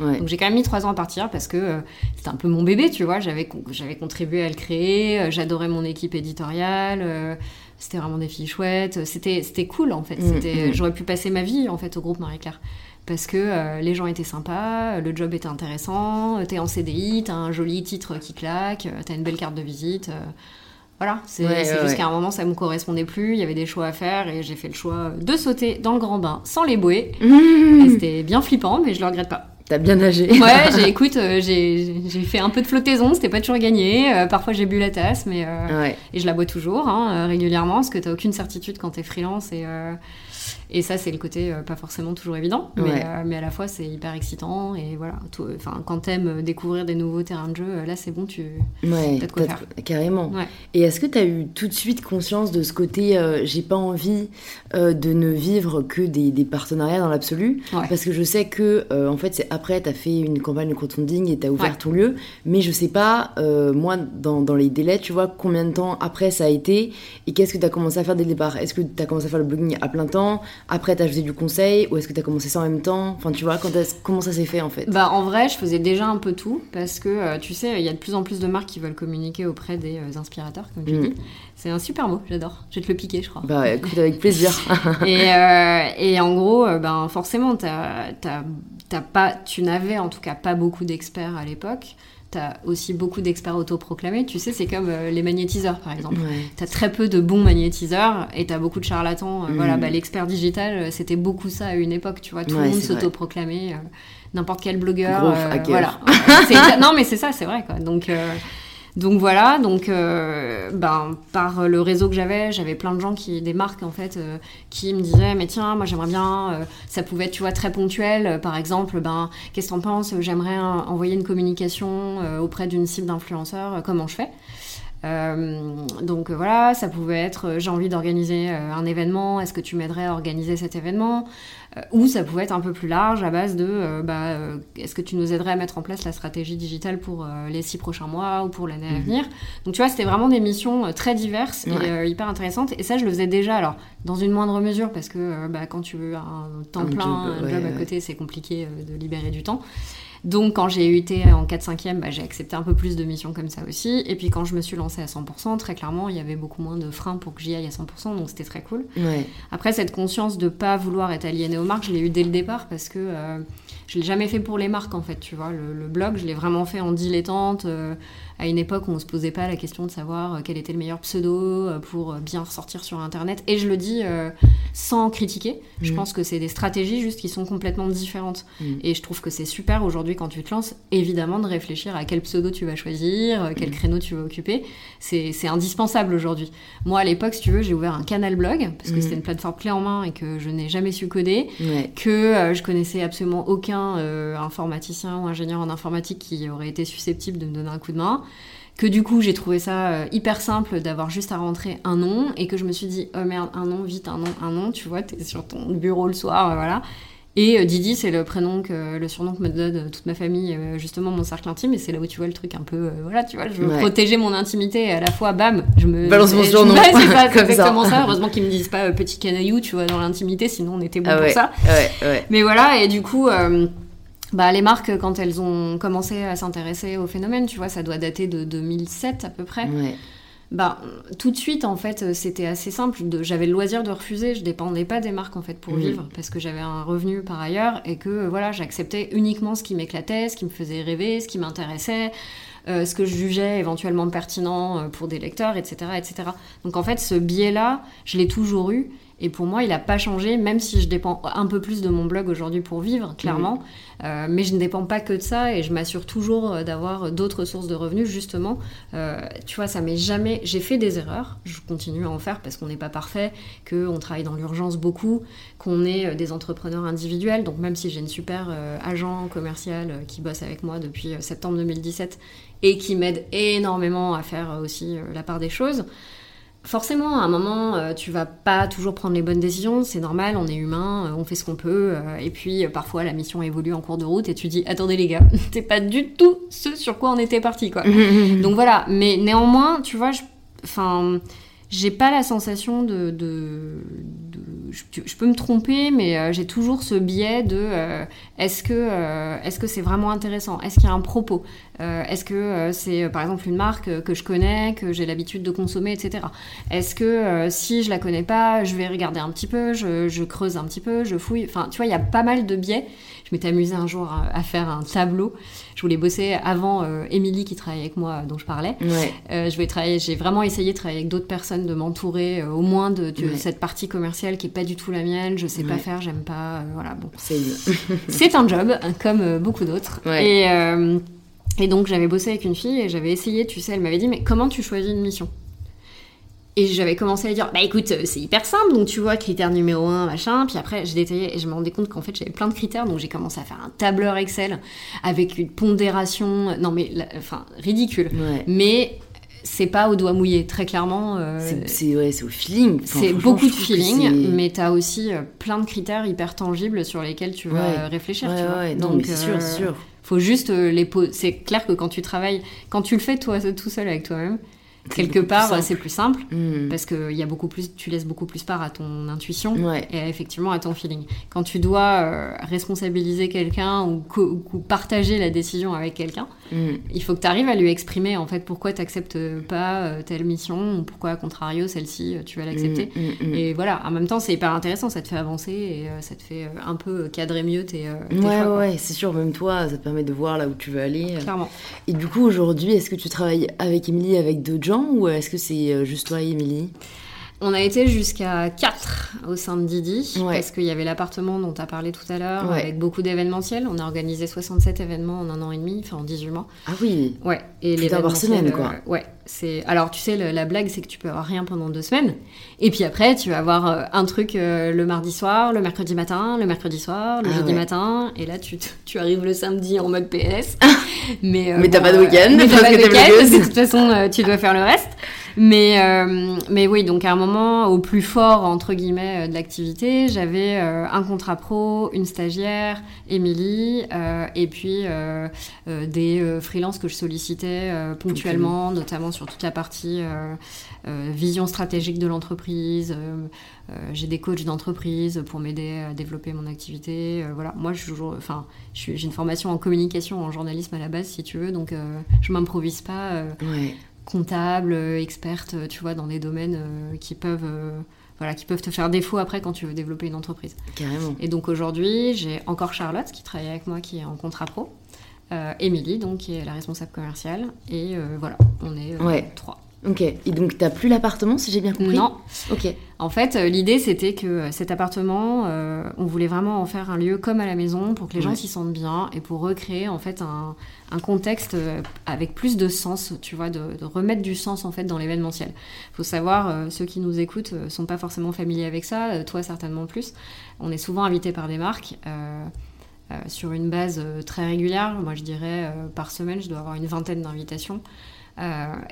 donc j'ai quand même mis trois ans à partir parce que c'était un peu mon bébé, tu vois. J'avais j'avais contribué à le créer, j'adorais mon équipe éditoriale c'était vraiment des filles chouettes. C'était, c'était cool en fait. Mm, mm. J'aurais pu passer ma vie en fait au groupe Marie-Claire. Parce que euh, les gens étaient sympas, le job était intéressant, t'es en CDI, t'as un joli titre qui claque, t'as une belle carte de visite. Euh, voilà, c'est, juste qu'à un moment ça me correspondait plus, il y avait des choix à faire et j'ai fait le choix de sauter dans le grand bain sans les bouées. Mm. c'était bien flippant, mais je le regrette pas. T'as bien nagé. Ouais, j'ai, écoute, euh, j'ai, fait un peu de flottaison, c'était pas toujours gagné. Euh, parfois j'ai bu la tasse, mais euh, et je la bois toujours hein, régulièrement parce que t'as aucune certitude quand t'es freelance et et ça, c'est le côté euh, pas forcément toujours évident, mais, euh, mais à la fois, c'est hyper excitant. Et voilà, enfin, quand t'aimes découvrir des nouveaux terrains de jeu, euh, là, c'est bon, tu ouais, as de quoi faire. Carrément. Et est-ce que tu as eu tout de suite conscience de ce côté, j'ai pas envie de ne vivre que des, des partenariats dans l'absolu? Parce que je sais que, en fait, c'est après, tu as fait une campagne de crowdfunding et tu as ouvert ton lieu, mais je sais pas, moi, dans, dans, les délais, tu vois, combien de temps après ça a été et qu'est-ce que tu as commencé à faire dès le départ? Est-ce que tu as commencé à faire le blogging à plein temps? Après, t'as fait du conseil ou est-ce que t'as commencé ça en même temps? Enfin, tu vois, quand comment ça s'est fait en fait? Bah, en vrai, je faisais déjà un peu tout parce que euh, tu sais, il y a de plus en plus de marques qui veulent communiquer auprès des euh, inspirateurs, comme tu mm. dis. C'est un super mot, j'adore. Je vais te le piquer, je crois. Bah, écoute, avec plaisir. et, euh, et, en gros, ben, forcément, t'as pas, tu n'avais en tout cas pas beaucoup d'experts à l'époque. Tu as aussi beaucoup d'experts autoproclamés. Tu sais, c'est comme euh, les magnétiseurs, par exemple. Tu as très peu de bons magnétiseurs et tu as beaucoup de charlatans. Euh, voilà, mm. bah, l'expert digital, euh, c'était beaucoup ça à une époque, tu vois. Tout le monde s'autoproclamait. N'importe quel blogueur. voilà. non, mais c'est ça, c'est vrai, quoi. Donc. Donc voilà, donc euh, ben, par le réseau que j'avais, j'avais plein de gens qui, des marques en fait, euh, qui me disaient mais tiens, moi j'aimerais bien, euh, ça pouvait être tu vois très ponctuel, par exemple, ben qu'est-ce que t'en penses? J'aimerais envoyer une communication auprès d'une cible d'influenceurs, comment je fais? Donc voilà, ça pouvait être j'ai envie d'organiser un événement, est-ce que tu m'aiderais à organiser cet événement? Euh, ou ça pouvait être un peu plus large à base de euh, bah, euh, est-ce que tu nous aiderais à mettre en place la stratégie digitale pour les six prochains mois ou pour l'année à mhm. venir? Donc tu vois, c'était vraiment des missions très diverses et hyper intéressantes. Et ça, je le faisais déjà, alors dans une moindre mesure, parce que bah, quand tu veux un temps plein, un job à côté, c'est compliqué de libérer du temps. Donc quand j'ai eu été en 4-5e, bah, j'ai accepté un peu plus de missions comme ça aussi. Et puis quand je me suis lancée à 100%, très clairement, il y avait beaucoup moins de freins pour que j'y aille à 100%, donc c'était très cool. Après, cette conscience de pas vouloir être aliénée aux marques, je l'ai eu dès le départ parce que euh, je l'ai jamais fait pour les marques en fait, tu vois. Le, blog, je l'ai vraiment fait en dilettante. Euh, à une époque où on se posait pas la question de savoir euh, quel était le meilleur pseudo euh, pour euh, bien ressortir sur internet. Et je le dis sans critiquer. Je mm. pense que c'est des stratégies juste qui sont complètement différentes. Mm. Et je trouve que c'est super aujourd'hui quand tu te lances, évidemment, de réfléchir à quel pseudo tu vas choisir, quel mm. créneau tu vas occuper. C'est indispensable aujourd'hui. Moi, à l'époque, si tu veux, j'ai ouvert un canal blog parce que c'était une plateforme clé en main et que je n'ai jamais su coder, que je connaissais absolument aucun informaticien ou ingénieur en informatique qui aurait été susceptible de me donner un coup de main que du coup j'ai trouvé ça euh, hyper simple d'avoir juste à rentrer un nom et que je me suis dit oh merde un nom vite un nom un nom tu vois t'es sur ton bureau le soir euh, voilà et euh, Didi c'est le prénom que le surnom que me donne toute ma famille justement mon cercle intime et c'est là où tu vois le truc un peu voilà tu vois je veux protéger mon intimité et à la fois bam je me balance mon surnom. c'est exactement ça. heureusement qu'ils me disent pas petit canaillou tu vois dans l'intimité sinon on était bon ah pour ça. mais voilà et du coup bah, les marques, quand elles ont commencé à s'intéresser au phénomène, tu vois, ça doit dater de 2007 à peu près. Bah, tout de suite, en fait, c'était assez simple. J'avais le loisir de refuser. Je dépendais pas des marques, en fait, pour vivre, parce que j'avais un revenu par ailleurs et que, voilà, j'acceptais uniquement ce qui m'éclatait, ce qui me faisait rêver, ce qui m'intéressait. Euh, ce que je jugeais éventuellement pertinent euh, pour des lecteurs, etc., etc. Donc en fait, ce biais-là, je l'ai toujours eu. Et pour moi, il n'a pas changé, même si je dépends un peu plus de mon blog aujourd'hui pour vivre, clairement. Euh, mais je ne dépends pas que de ça et je m'assure toujours euh, d'avoir d'autres sources de revenus, justement. Euh, tu vois, ça m'est jamais. J'ai fait des erreurs, je continue à en faire parce qu'on n'est pas parfait, qu'on travaille dans l'urgence beaucoup, qu'on est des entrepreneurs individuels. Donc, même si j'ai une super agent commercial qui bosse avec moi depuis septembre 2017 et qui m'aide énormément à faire aussi la part des choses. Forcément, à un moment, euh, tu vas pas toujours prendre les bonnes décisions, c'est normal, on est humain, euh, on fait ce qu'on peut, euh, et puis parfois la mission évolue en cours de route et tu dis attendez les gars, c'est pas du tout ce sur quoi on était parti quoi. Donc voilà, mais néanmoins, tu vois, enfin, j'ai pas la sensation de, je, peux me tromper, mais euh, j'ai toujours ce biais de euh, est-ce que euh, est-ce c'est vraiment intéressant? Est-ce qu'il y a un propos? Est-ce que c'est par exemple une marque que je connais, que j'ai l'habitude de consommer, etc. Est-ce que si je la connais pas, je vais regarder un petit peu, je, je creuse un petit peu, je fouille. Enfin, tu vois, il y a pas mal de biais. Je m'étais amusée un jour à, faire un tableau. Je voulais bosser avant euh, Émilie qui travaille avec moi, dont je parlais. Euh, je voulais travailler. J'ai vraiment essayé de travailler avec d'autres personnes, de m'entourer euh, au moins de, cette partie commerciale qui est pas du tout la mienne. Je sais pas faire, j'aime pas. voilà, bon. C'est un job, comme beaucoup d'autres. Et, et donc j'avais bossé avec une fille et j'avais essayé. Tu sais, elle m'avait dit mais comment tu choisis une mission? Et j'avais commencé à dire, bah écoute, euh, c'est hyper simple, donc tu vois, critère numéro 1, machin. Puis après, j'ai détaillé et je me rendais compte qu'en fait, j'avais plein de critères, donc j'ai commencé à faire un tableur Excel avec une pondération, non mais, enfin, ridicule. Mais c'est pas au doigt mouillé, très clairement. Euh, c'est ouais, au feeling. c'est beaucoup de feeling, mais tu as aussi euh, plein de critères hyper tangibles sur lesquels tu vas réfléchir. tu vois. donc, c'est sûr, sûr. Faut juste les poser. C'est clair que quand tu travailles, quand tu le fais toi tout seul avec toi-même, quelque part, c'est plus simple hmm. parce que y a beaucoup plus, tu laisses beaucoup plus part à ton intuition et effectivement à ton feeling. Quand tu dois euh, responsabiliser quelqu'un ou, partager la décision avec quelqu'un, hmm. il faut que tu arrives à lui exprimer en fait pourquoi tu n'acceptes pas euh, telle mission ou pourquoi à contrario celle-ci euh, tu vas l'accepter. Hmm, et voilà, en même temps c'est hyper intéressant, ça te fait avancer et ça te fait un peu cadrer mieux tes, tes ouais, choix. Ouais, c'est sûr, même toi, ça te permet de voir là où tu veux aller. Clairement. Et du coup aujourd'hui, est-ce que tu travailles avec Émilie, avec d'autres gens ou est-ce que c'est euh, juste toi et Émilie? On a été jusqu'à 4 au sein de Didi, parce qu'il y avait l'appartement dont tu as parlé tout à l'heure, avec beaucoup d'événementiels. On a organisé 67 événements en un an et demi, enfin en 18 mois. Ah oui Ouais. Et les par semaine, quoi. Euh, ouais. C'est... Alors, tu sais, la blague, c'est que tu peux avoir rien pendant deux semaines. Et puis après, tu vas avoir euh, un truc le mardi soir, le mercredi matin, le mercredi soir, le ah jeudi matin. Et là, tu, tu arrives le samedi en mode PS. mais mais t'as pas de week-end. mais t'as pas de week-end. De toute façon, tu dois faire le reste. Mais, euh, mais oui, donc à un moment, au plus fort, entre guillemets, euh, de l'activité, j'avais euh, un contrat pro, une stagiaire, Émilie, et puis des freelances que je sollicitais ponctuellement, notamment sur toute la partie vision stratégique de l'entreprise. j'ai des coachs d'entreprise pour m'aider à développer mon activité. voilà, moi, je enfin, j'ai une formation en communication, en journalisme à la base, si tu veux, donc je m'improvise pas. Ouais comptable, euh, experte, euh, tu vois, dans des domaines euh, qui peuvent voilà, qui peuvent te faire défaut après quand tu veux développer une entreprise. Carrément. Et donc aujourd'hui, j'ai encore Charlotte qui travaille avec moi, qui est en contrat pro. Émilie, donc, qui est la responsable commerciale. Et voilà, on est trois. Ok, et donc t'as plus l'appartement si j'ai bien compris? Non. Ok. En fait, euh, l'idée c'était que euh, cet appartement, euh, on voulait vraiment en faire un lieu comme à la maison pour que les gens s'y sentent bien et pour recréer en fait un, contexte avec plus de sens, tu vois, de, remettre du sens en fait dans l'événementiel. Faut savoir, ceux qui nous écoutent sont pas forcément familiers avec ça, toi certainement plus. On est souvent invité par des marques. Sur une base très régulière, moi je dirais par semaine, je dois avoir une vingtaine d'invitations.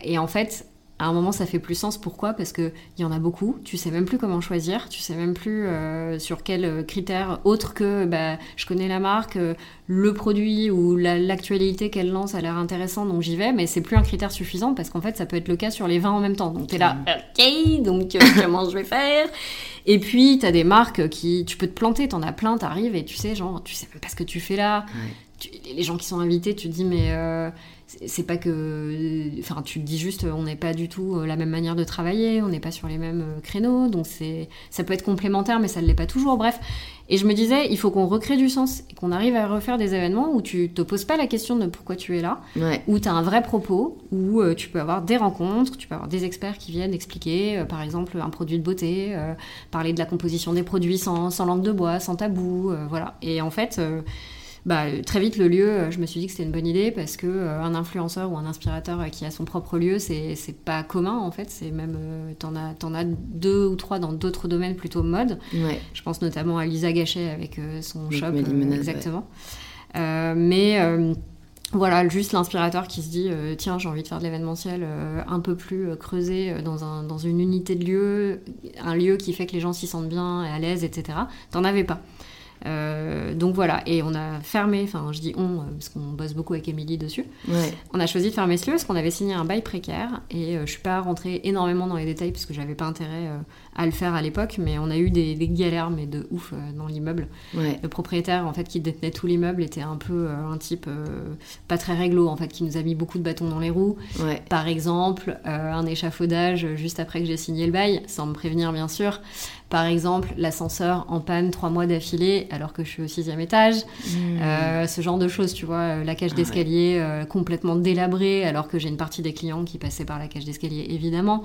et en fait, à un moment ça fait plus sens. Pourquoi? Parce qu'il y en a beaucoup, tu sais même plus comment choisir, tu sais même plus euh, sur quels critères autres que bah, je connais la marque, euh, le produit ou l'actualité qu'elle lance a l'air intéressant donc j'y vais, mais c'est plus un critère suffisant parce qu'en fait ça peut être le cas sur les 20 en même temps. Donc tu es là, ok, donc euh, comment je vais faire? Et puis tu as des marques qui, tu peux te planter, tu en as plein, t'arrives et tu sais, genre, tu sais même pas ce que tu fais là. les gens qui sont invités, tu te dis mais c'est pas que enfin tu te dis juste on n'est pas du tout euh, la même manière de travailler on n'est pas sur les mêmes euh, créneaux donc c'est ça peut être complémentaire mais ça ne l'est pas toujours bref. Et je me disais il faut qu'on recrée du sens et qu'on arrive à refaire des événements où tu te poses pas la question de pourquoi tu es là où tu as un vrai propos où euh, tu peux avoir des rencontres tu peux avoir des experts qui viennent expliquer par exemple un produit de beauté parler de la composition des produits sans, sans langue de bois sans tabou voilà. Et en fait bah, très vite le lieu, euh, je me suis dit que c'était une bonne idée parce que euh, un influenceur ou un inspirateur euh, qui a son propre lieu, c'est pas commun en fait. C'est même t'en as as deux ou trois dans d'autres domaines plutôt mode. Je pense notamment à Lisa Gachet avec son shop, exactement. mais voilà, juste l'inspirateur qui se dit tiens, j'ai envie de faire de l'événementiel un peu plus creusé dans, un, dans une unité de lieu, un lieu qui fait que les gens s'y sentent bien et à l'aise, etc. T'en avais pas. Euh, donc voilà, et on a fermé, enfin je dis on, euh, parce qu'on bosse beaucoup avec Émilie dessus. On a choisi de fermer ce lieu parce qu'on avait signé un bail précaire et euh, je suis pas rentrée énormément dans les détails parce que j'avais pas intérêt à le faire à l'époque, mais on a eu des, galères, mais de ouf dans l'immeuble. Le propriétaire en fait qui détenait tout l'immeuble était un peu un type pas très réglo en fait, qui nous a mis beaucoup de bâtons dans les roues. Par exemple, un échafaudage juste après que j'ai signé le bail, sans me prévenir bien sûr. Par exemple, l'ascenseur en panne trois mois d'affilée alors que je suis au sixième étage. Hmm. Euh, ce genre de choses, tu vois. Euh, la cage ah d'escalier euh, complètement délabrée alors que j'ai une partie des clients qui passaient par la cage d'escalier, évidemment.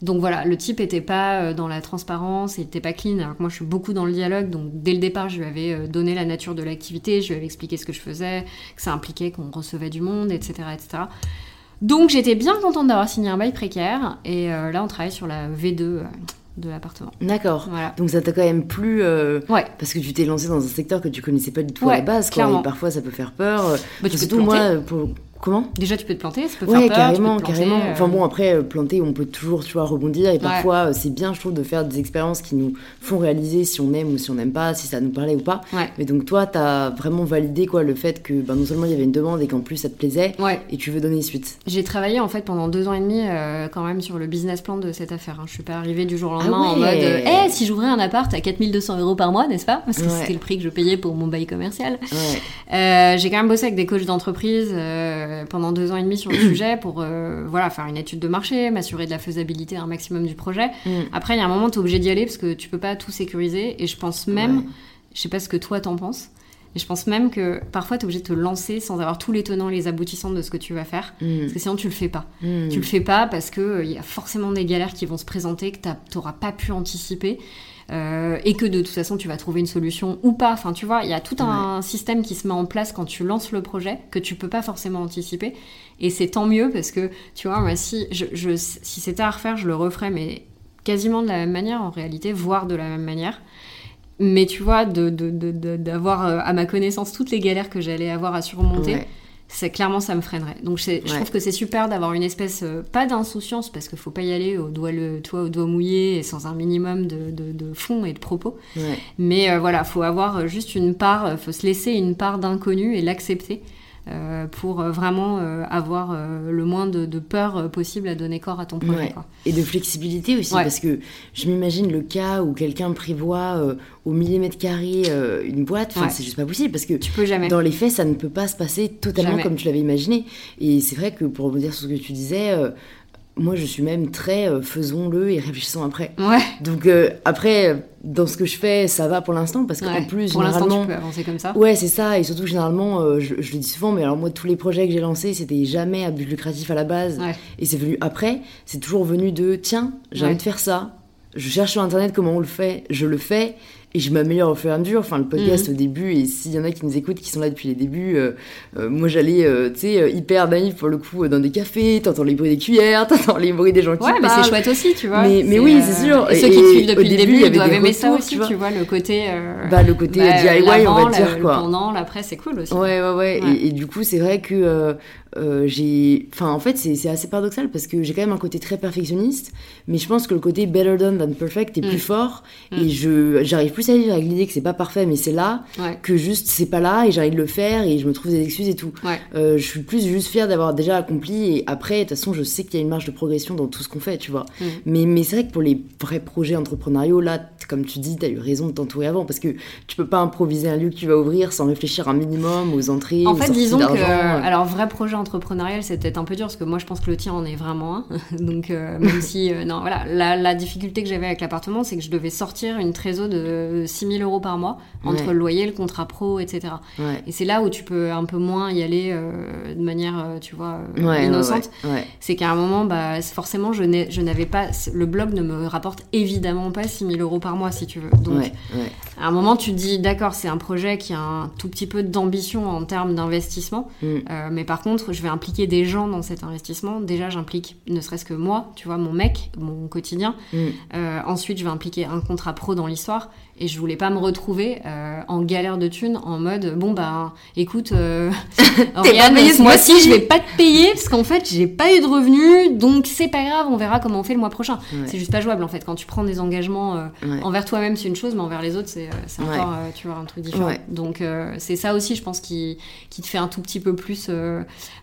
Donc voilà, le type était pas dans la transparence, il était pas clean. Alors que moi, je suis beaucoup dans le dialogue. Donc dès le départ, je lui avais donné la nature de l'activité, je lui avais expliqué ce que je faisais, que ça impliquait qu'on recevait du monde, etc., etc. Donc j'étais bien contente d'avoir signé un bail précaire. Et là, on travaille sur la V2 de l'appartement. D'accord. Donc ça t'a quand même plu euh, ouais. parce que tu t'es lancé dans un secteur que tu connaissais pas du tout à la base. Quoi, et parfois ça peut faire peur. Bah, tu surtout moi, pour, Comment? Déjà, tu peux te planter, ça peut ouais, faire peur. carrément, tu peux te carrément. planter, euh, Enfin bon, après, euh, planter, on peut toujours, tu vois, rebondir. Et parfois, euh, c'est bien, je trouve, de faire des expériences qui nous font réaliser si on aime ou si on n'aime pas, si ça nous parlait ou pas. Ouais. Mais donc, toi, t'as vraiment validé, quoi, le fait que ben, non seulement il y avait une demande et qu'en plus ça te plaisait, Ouais. et tu veux donner suite? J'ai travaillé en fait pendant deux ans et demi euh, quand même sur le business plan de cette affaire. hein. Je suis pas arrivée du jour au lendemain en mode euh, Eh, si j'ouvrais un appart à 4200 euros par mois, n'est-ce pas? Parce que c'était le prix que je payais pour mon bail commercial. Ouais. Euh, j'ai quand même bossé avec des coachs d'entreprise euh, pendant deux ans et demi sur le sujet pour euh, voilà, faire une étude de marché, m'assurer de la faisabilité un maximum du projet. Mm. Après, il y a un moment, tu es obligé d'y aller parce que tu peux pas tout sécuriser. Et je pense même, Ouais. je sais pas ce que toi t'en penses, mais je pense même que parfois tu es obligé de te lancer sans avoir tous les tenants et les aboutissants de ce que tu vas faire. Mm. Parce que sinon, tu le fais pas. Mm. Tu le fais pas parce que il y a forcément des galères qui vont se présenter que tu n'auras pas pu anticiper. Euh, et que de toute façon tu vas trouver une solution ou pas. Enfin, tu vois, il y a tout un système qui se met en place quand tu lances le projet que tu peux pas forcément anticiper. Et c'est tant mieux parce que, tu vois, moi, si, je, je- si c'était à refaire, je le referais, mais quasiment de la même manière en réalité, voire de la même manière. Mais tu vois, de- de- de- de- d'avoir euh, à ma connaissance toutes les galères que j'allais avoir à surmonter, Ouais. C'est clairement ça me freinerait. Donc je Ouais. trouve que c'est super d'avoir une espèce euh, pas d'insouciance parce qu'il faut pas y aller au doigt le toi au doigt mouillé et sans un minimum de, de, de fond et de propos. Ouais. Mais euh, voilà, faut avoir juste une part, euh, faut se laisser une part d'inconnu et l'accepter. Euh, pour euh, vraiment euh, avoir euh, le moins de, de peur possible à donner corps à ton projet. Ouais. quoi. Et de flexibilité aussi, Ouais. parce que je m'imagine le cas où quelqu'un prévoit au millimètre carré une boîte, enfin, Ouais. c'est juste pas possible, parce que Tu peux jamais. dans les faits, ça ne peut pas se passer totalement Jamais. comme tu l'avais imaginé. Et c'est vrai que pour rebondir sur ce que tu disais, moi je suis même très euh, faisons-le et réfléchissons après. Ouais. Donc euh, après, dans ce que je fais, ça va pour l'instant, parce qu'en ouais. plus, pour généralement... tu peux avancer comme ça. Ouais, c'est ça, et surtout généralement, euh, je, je le dis souvent, mais alors moi, tous les projets que j'ai lancés, c'était jamais à but lucratif à la base, Ouais. et c'est venu après, c'est toujours venu de tiens, j'ai envie de faire ça, je cherche sur internet comment on le fait, je le fais, et je m'améliore au fur et à mesure. Enfin, le podcast Mhm. au début, et s'il y en a qui nous écoutent, qui sont là depuis les débuts, euh, euh, moi j'allais, euh, tu sais, hyper naïf pour le coup, dans des cafés, t'entends les bruits des cuillères, t'entends les bruits des gens qui Ouais, mais parlent. c'est chouette aussi, tu vois. Mais- mais oui, c'est sûr. Et, ceux qui te suivent depuis le début, ils doivent aimer ça aussi, tu tu vois. le côté. Bah, le côté bah, DIY, on va dire, le quoi. pendant, l'après, c'est cool aussi. Ouais, ouais, ouais. Ouais. Et, et du coup, c'est vrai que euh, j'ai. Enfin, en fait, c'est assez paradoxal parce que j'ai quand même un côté très perfectionniste, mais je pense que le côté better done than perfect est Mm. plus fort. Mm. Et je j'arrive plus à vivre avec l'idée que c'est pas parfait, mais c'est là, Ouais. que juste c'est pas là et j'ai envie de le faire et je me trouve des excuses et tout. Ouais. Euh, je suis plus juste fière d'avoir déjà accompli et après, de toute façon, je sais qu'il y a une marge de progression dans tout ce qu'on fait, tu vois. Mm. Mais, mais c'est vrai que pour les vrais projets entrepreneuriaux, là, comme tu dis, t'as eu raison de t'entourer avant parce que tu peux pas improviser un lieu que tu vas ouvrir sans réfléchir un minimum aux entrées. En aux fait, disons que, alors vrai projet entrepreneurial, c'est peut-être un peu dur parce que moi, je pense que le tien en est vraiment un. Donc, euh, même si, euh, non, voilà, la, la difficulté que j'avais avec l'appartement, c'est que je devais sortir une trésor de 6000 euros par mois entre Ouais. le loyer, le contrat pro, etc. Ouais. Et c'est là où tu peux un peu moins y aller euh, de manière, euh, tu vois, euh, Ouais, innocente. C'est qu'à un moment, bah, forcément, je n'avais pas. Le blog ne me rapporte évidemment pas 6000 euros par mois, si tu veux. Donc, à un moment, tu te dis, d'accord, c'est un projet qui a un tout petit peu d'ambition en termes d'investissement, Mm. euh, mais par contre, je vais impliquer des gens dans cet investissement. Déjà, j'implique ne serait-ce que moi, tu vois, mon mec, mon quotidien. Mm. Euh, ensuite, je vais impliquer un contrat pro dans l'histoire. Et je voulais pas me retrouver euh, en galère de thunes, en mode, bon, bah, écoute, euh, Oriane, ce mois-ci. je vais pas te payer, parce qu'en fait, j'ai pas eu de revenus, donc c'est pas grave, on verra comment on fait le mois prochain. Ouais. C'est juste pas jouable, en fait. Quand tu prends des engagements euh, Ouais. envers toi-même, c'est une chose, mais envers les autres, c'est euh, Ouais. encore, tu vois, un truc différent. Donc, c'est ça aussi, je pense, qui, qui te fait un tout petit peu plus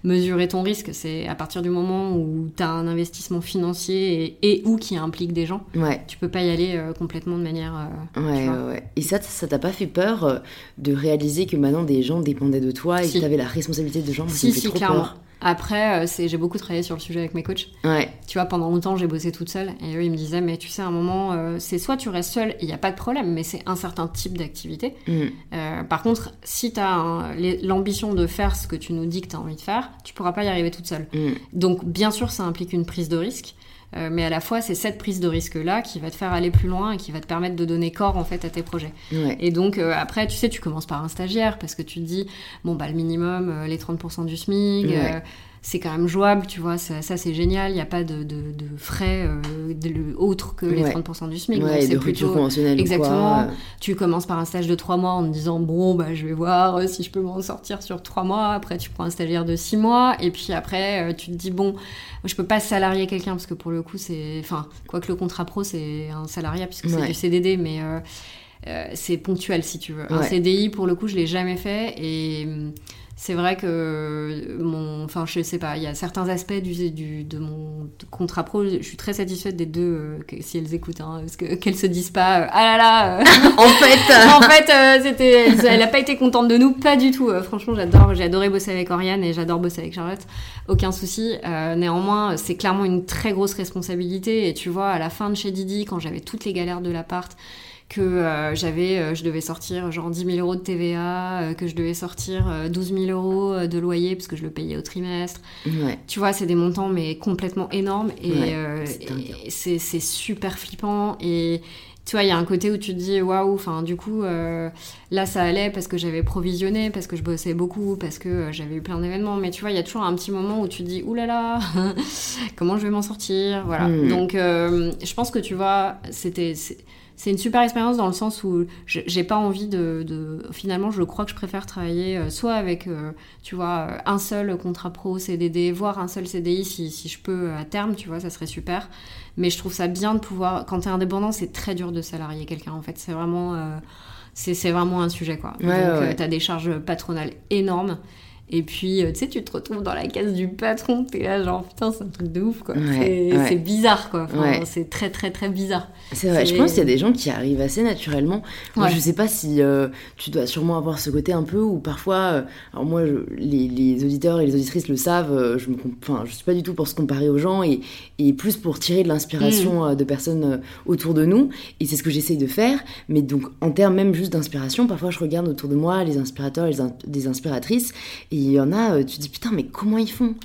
mesurer ton risque. C'est à partir du moment où tu as un investissement financier et, et ou qui implique des gens, tu peux pas y aller complètement de manière. Ouais, ouais, ouais. Et ça, ça t'a pas fait peur euh, de réaliser que maintenant des gens dépendaient de toi et que t'avais la responsabilité de gens Moi, ça Si, me fait si, trop clairement. peur. Après, euh, c'est- j'ai beaucoup travaillé sur le sujet avec mes coachs. Ouais, Tu vois, pendant longtemps, j'ai bossé toute seule. Et eux, ils me disaient, mais tu sais, à un moment, euh, c'est soit tu restes seule, il n'y a pas de problème, mais c'est un certain type d'activité. Mm. Euh, par contre, si tu as l'ambition de faire ce que tu nous dis que tu as envie de faire, tu pourras pas y arriver toute seule. Mm. Donc, bien sûr, ça implique une prise de risque. Euh, mais à la fois, c'est cette prise de risque-là qui va te faire aller plus loin et qui va te permettre de donner corps en fait à tes projets. ouais. Et donc euh, après, tu sais, tu commences par un stagiaire parce que tu te dis, bon bah le minimum, euh, les 30% du SMIC. Ouais. Euh, c'est quand même jouable, tu vois, ça, c'est génial, il n'y a pas de, de, frais euh, de, autres que les 30% du SMIC. Ouais, c'est plutôt conventionnelle. Exactement. Tu commences par un stage de 3 mois en te disant, bon, bah, je vais voir euh, si je peux m'en sortir sur 3 mois. Après, tu prends un stagiaire de 6 mois. Et puis après, euh, tu te dis, bon, je peux pas salarier quelqu'un parce que pour le coup, c'est. Enfin, quoique le contrat pro, c'est un salariat puisque c'est du CDD, mais. c'est ponctuel si tu veux. Un CDI, pour le coup, je l'ai jamais fait et c'est vrai que mon, enfin je sais pas, il y a certains aspects du, du de mon contrat pro, je suis très satisfaite des deux, euh, si elles écoutent, hein, parce que qu'elles se disent pas, euh, ah là là, euh, en fait, en fait, c'était, elle, a pas été contente de nous, pas du tout. franchement, j'adore, j'ai adoré bosser avec Oriane et j'adore bosser avec Charlotte, aucun souci. néanmoins, c'est clairement une très grosse responsabilité et tu vois, à la fin de chez Didi, quand j'avais toutes les galères de l'appart que euh, j'avais, euh, je devais sortir genre 10 000 euros de TVA, euh, que je devais sortir 12 000 euros de loyer parce que je le payais au trimestre. Tu vois, c'est des montants mais complètement énormes et, c'est super flippant et tu vois, il y a un côté où tu te dis waouh, enfin du coup là ça allait parce que j'avais provisionné, parce que je bossais beaucoup, parce que j'avais eu plein d'événements, mais tu vois, il y a toujours un petit moment où tu te dis oulala, comment je vais m'en sortir, voilà. Hmm. Donc je pense que tu vois, c'était c'est une super expérience dans le sens où j'ai pas envie de, Finalement, je crois que je préfère travailler euh, soit avec, euh, tu vois, euh, un seul contrat pro CDD, voire un seul CDI si, si, je peux à terme, tu vois, ça serait super. Mais je trouve ça bien de pouvoir. Quand t'es indépendant, c'est très dur de salarier quelqu'un en fait. C'est vraiment. c'est vraiment un sujet quoi. Donc, t'as des charges patronales énormes. Et puis, euh, tu sais, tu te retrouves dans la case du patron, t'es là genre, putain, c'est un truc de ouf, quoi. c'est bizarre, quoi. C'est très, très, très bizarre. C'est vrai, je pense qu'il y a des gens qui arrivent assez naturellement. Moi, je sais pas si euh, tu dois sûrement avoir ce côté un peu où parfois, euh, alors moi, les, auditeurs et les auditrices le savent, je me enfin, je suis pas du tout pour se comparer aux gens et, et plus pour tirer de l'inspiration mm. de personnes autour de nous. Et c'est ce que j'essaye de faire. Mais donc, en termes même juste d'inspiration, parfois je regarde autour de moi les inspirateurs, les des inspiratrices. Et il y en a, euh, tu te dis putain, mais comment ils font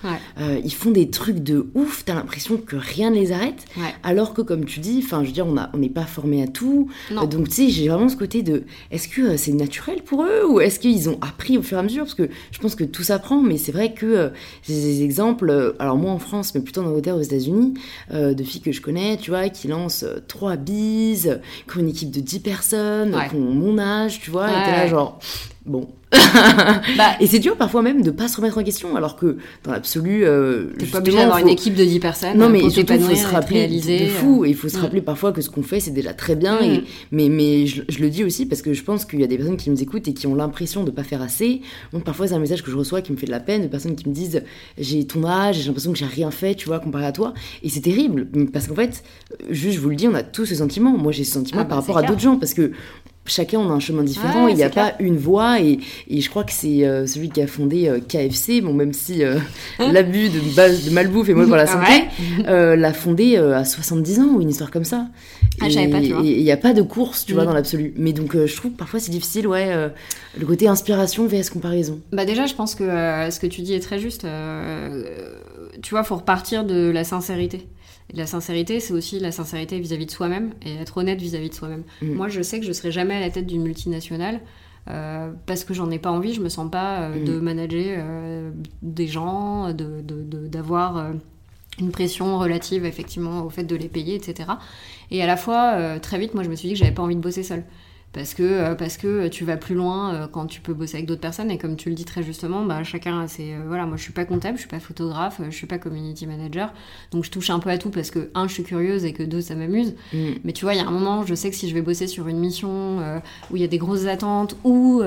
euh, Ils font des trucs de ouf, t'as l'impression que rien ne les arrête. Alors que, comme tu dis, enfin, je veux dire, on n'est pas formé à tout. Euh, donc, tu sais, j'ai vraiment ce côté de est-ce que c'est naturel pour eux ou est-ce qu'ils ont appris au fur et à mesure? Parce que je pense que tout s'apprend, mais c'est vrai que j'ai des exemples, alors moi en France, mais plutôt en Angleterre, aux États-Unis, de filles que je connais, tu vois, qui lancent trois bises, qui ont une équipe de 10 personnes, qui ont mon âge, tu vois, et t'es là genre, bon, bah, et c'est dur parfois même de pas se remettre en question, alors que dans l'absolu. Euh, T'es pas obligé d'avoir une équipe de 10 personnes. Non, mais surtout, il faut se rappeler de fou. Et il faut se rappeler parfois que ce qu'on fait, c'est déjà très bien. Et, mm. mais mais je, le dis aussi parce que je pense qu'il y a des personnes qui nous écoutent et qui ont l'impression de pas faire assez. Donc parfois, c'est un message que je reçois qui me fait de la peine, de personnes qui me disent J'ai ton âge, j'ai l'impression que j'ai rien fait, tu vois, comparé à toi. Et c'est terrible. Parce qu'en fait, juste, je vous le dis, on a tous ce sentiment. Moi, j'ai ce sentiment ah, par bah, rapport à d'autres gens parce que chacun on a un chemin différent, il n'y a pas une voie et, et, je crois que c'est euh, celui qui a fondé euh, KFC, bon même si euh, l'abus de, de malbouffe est mauvais pour la santé, l'a fondé à 70 ans ou une histoire comme ça. Ah, et il n'y a pas de course, tu vois, mm. dans l'absolu. Mais donc je trouve que parfois c'est difficile, ouais, le côté inspiration vs comparaison. Bah déjà je pense que ce que tu dis est très juste. tu vois, faut repartir de la sincérité la sincérité, c'est aussi la sincérité vis-à-vis de soi-même et être honnête vis-à-vis de soi-même. Mm. Moi, je sais que je serai jamais à la tête d'une multinationale. Euh, parce que j'en ai pas envie, je me sens pas euh, mm. de manager euh, des gens, d'avoir de, une pression relative effectivement au fait de les payer, etc. Et à la fois, très vite, moi je me suis dit que j'avais pas envie de bosser seule parce que, euh, parce que tu vas plus loin euh, quand tu peux bosser avec d'autres personnes et comme tu le dis très justement, bah, chacun a ses... Euh, voilà, moi je suis pas comptable, je suis pas photographe, je suis pas community manager, donc je touche un peu à tout parce que, un, je suis curieuse et que deux, ça m'amuse. Mm. Mais tu vois, il y a un moment, je sais que si je vais bosser sur une mission où il y a des grosses attentes ou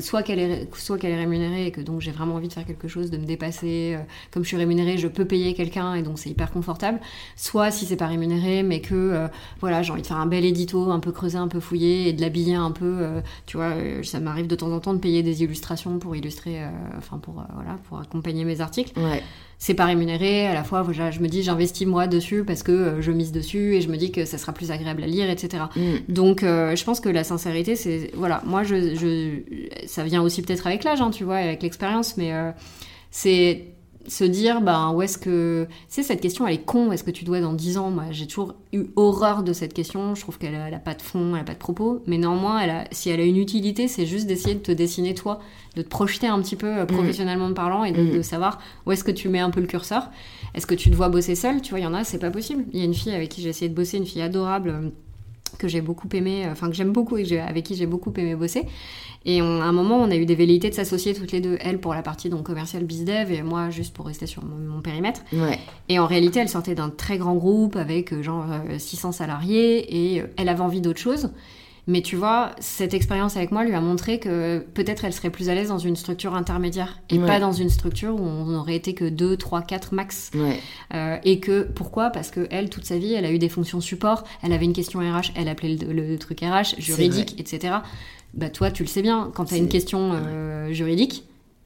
soit qu'elle est, soit qu'elle est rémunérée et que donc j'ai vraiment envie de faire quelque chose, de me dépasser, comme je suis rémunérée, je peux payer quelqu'un et donc c'est hyper confortable, soit si c'est pas rémunéré mais que, voilà, j'ai envie de faire un bel édito, un peu creusé, un peu fouillé et de l'habiller un peu, euh, tu vois, euh, ça m'arrive de temps en temps de payer des illustrations pour illustrer, euh, enfin pour voilà, pour accompagner mes articles. C'est pas rémunéré, à la fois je me dis j'investis moi dessus parce que je mise dessus et je me dis que ça sera plus agréable à lire, etc. Mm. Donc je pense que la sincérité, c'est voilà, moi je, ça vient aussi peut-être avec l'âge, hein, tu vois, avec l'expérience, mais c'est se dire, ben, où est-ce que. C'est cette question, elle est con, est-ce que tu dois dans 10 ans? Moi, j'ai toujours eu horreur de cette question. Je trouve qu'elle a, pas de fond, elle a pas de propos. Mais néanmoins, elle a, si elle a une utilité, c'est juste d'essayer de te dessiner toi, de te projeter un petit peu euh, mm. professionnellement parlant et de, mm. de, savoir où est-ce que tu mets un peu le curseur. Est-ce que tu te vois bosser seul Tu vois, il y en a, c'est pas possible. Il y a une fille avec qui j'ai essayé de bosser, une fille adorable euh, que j'ai beaucoup aimé, euh, enfin que j'aime beaucoup et avec qui j'ai beaucoup aimé bosser. Et à un moment, on a eu des velléités de s'associer toutes les deux, elle pour la partie donc commerciale bizdev et moi juste pour rester sur mon, périmètre. Ouais. Et en réalité, elle sortait d'un très grand groupe avec euh, genre 600 salariés et elle avait envie d'autre chose. Mais tu vois, cette expérience avec moi lui a montré que peut-être elle serait plus à l'aise dans une structure intermédiaire et pas dans une structure où on aurait été que 2, 3, 4 max. Euh, et que, pourquoi? Parce que elle, toute sa vie, elle a eu des fonctions support, elle avait une question RH, elle appelait le, truc RH, juridique, etc. Bah toi, tu le sais bien, quand tu as une question euh, juridique,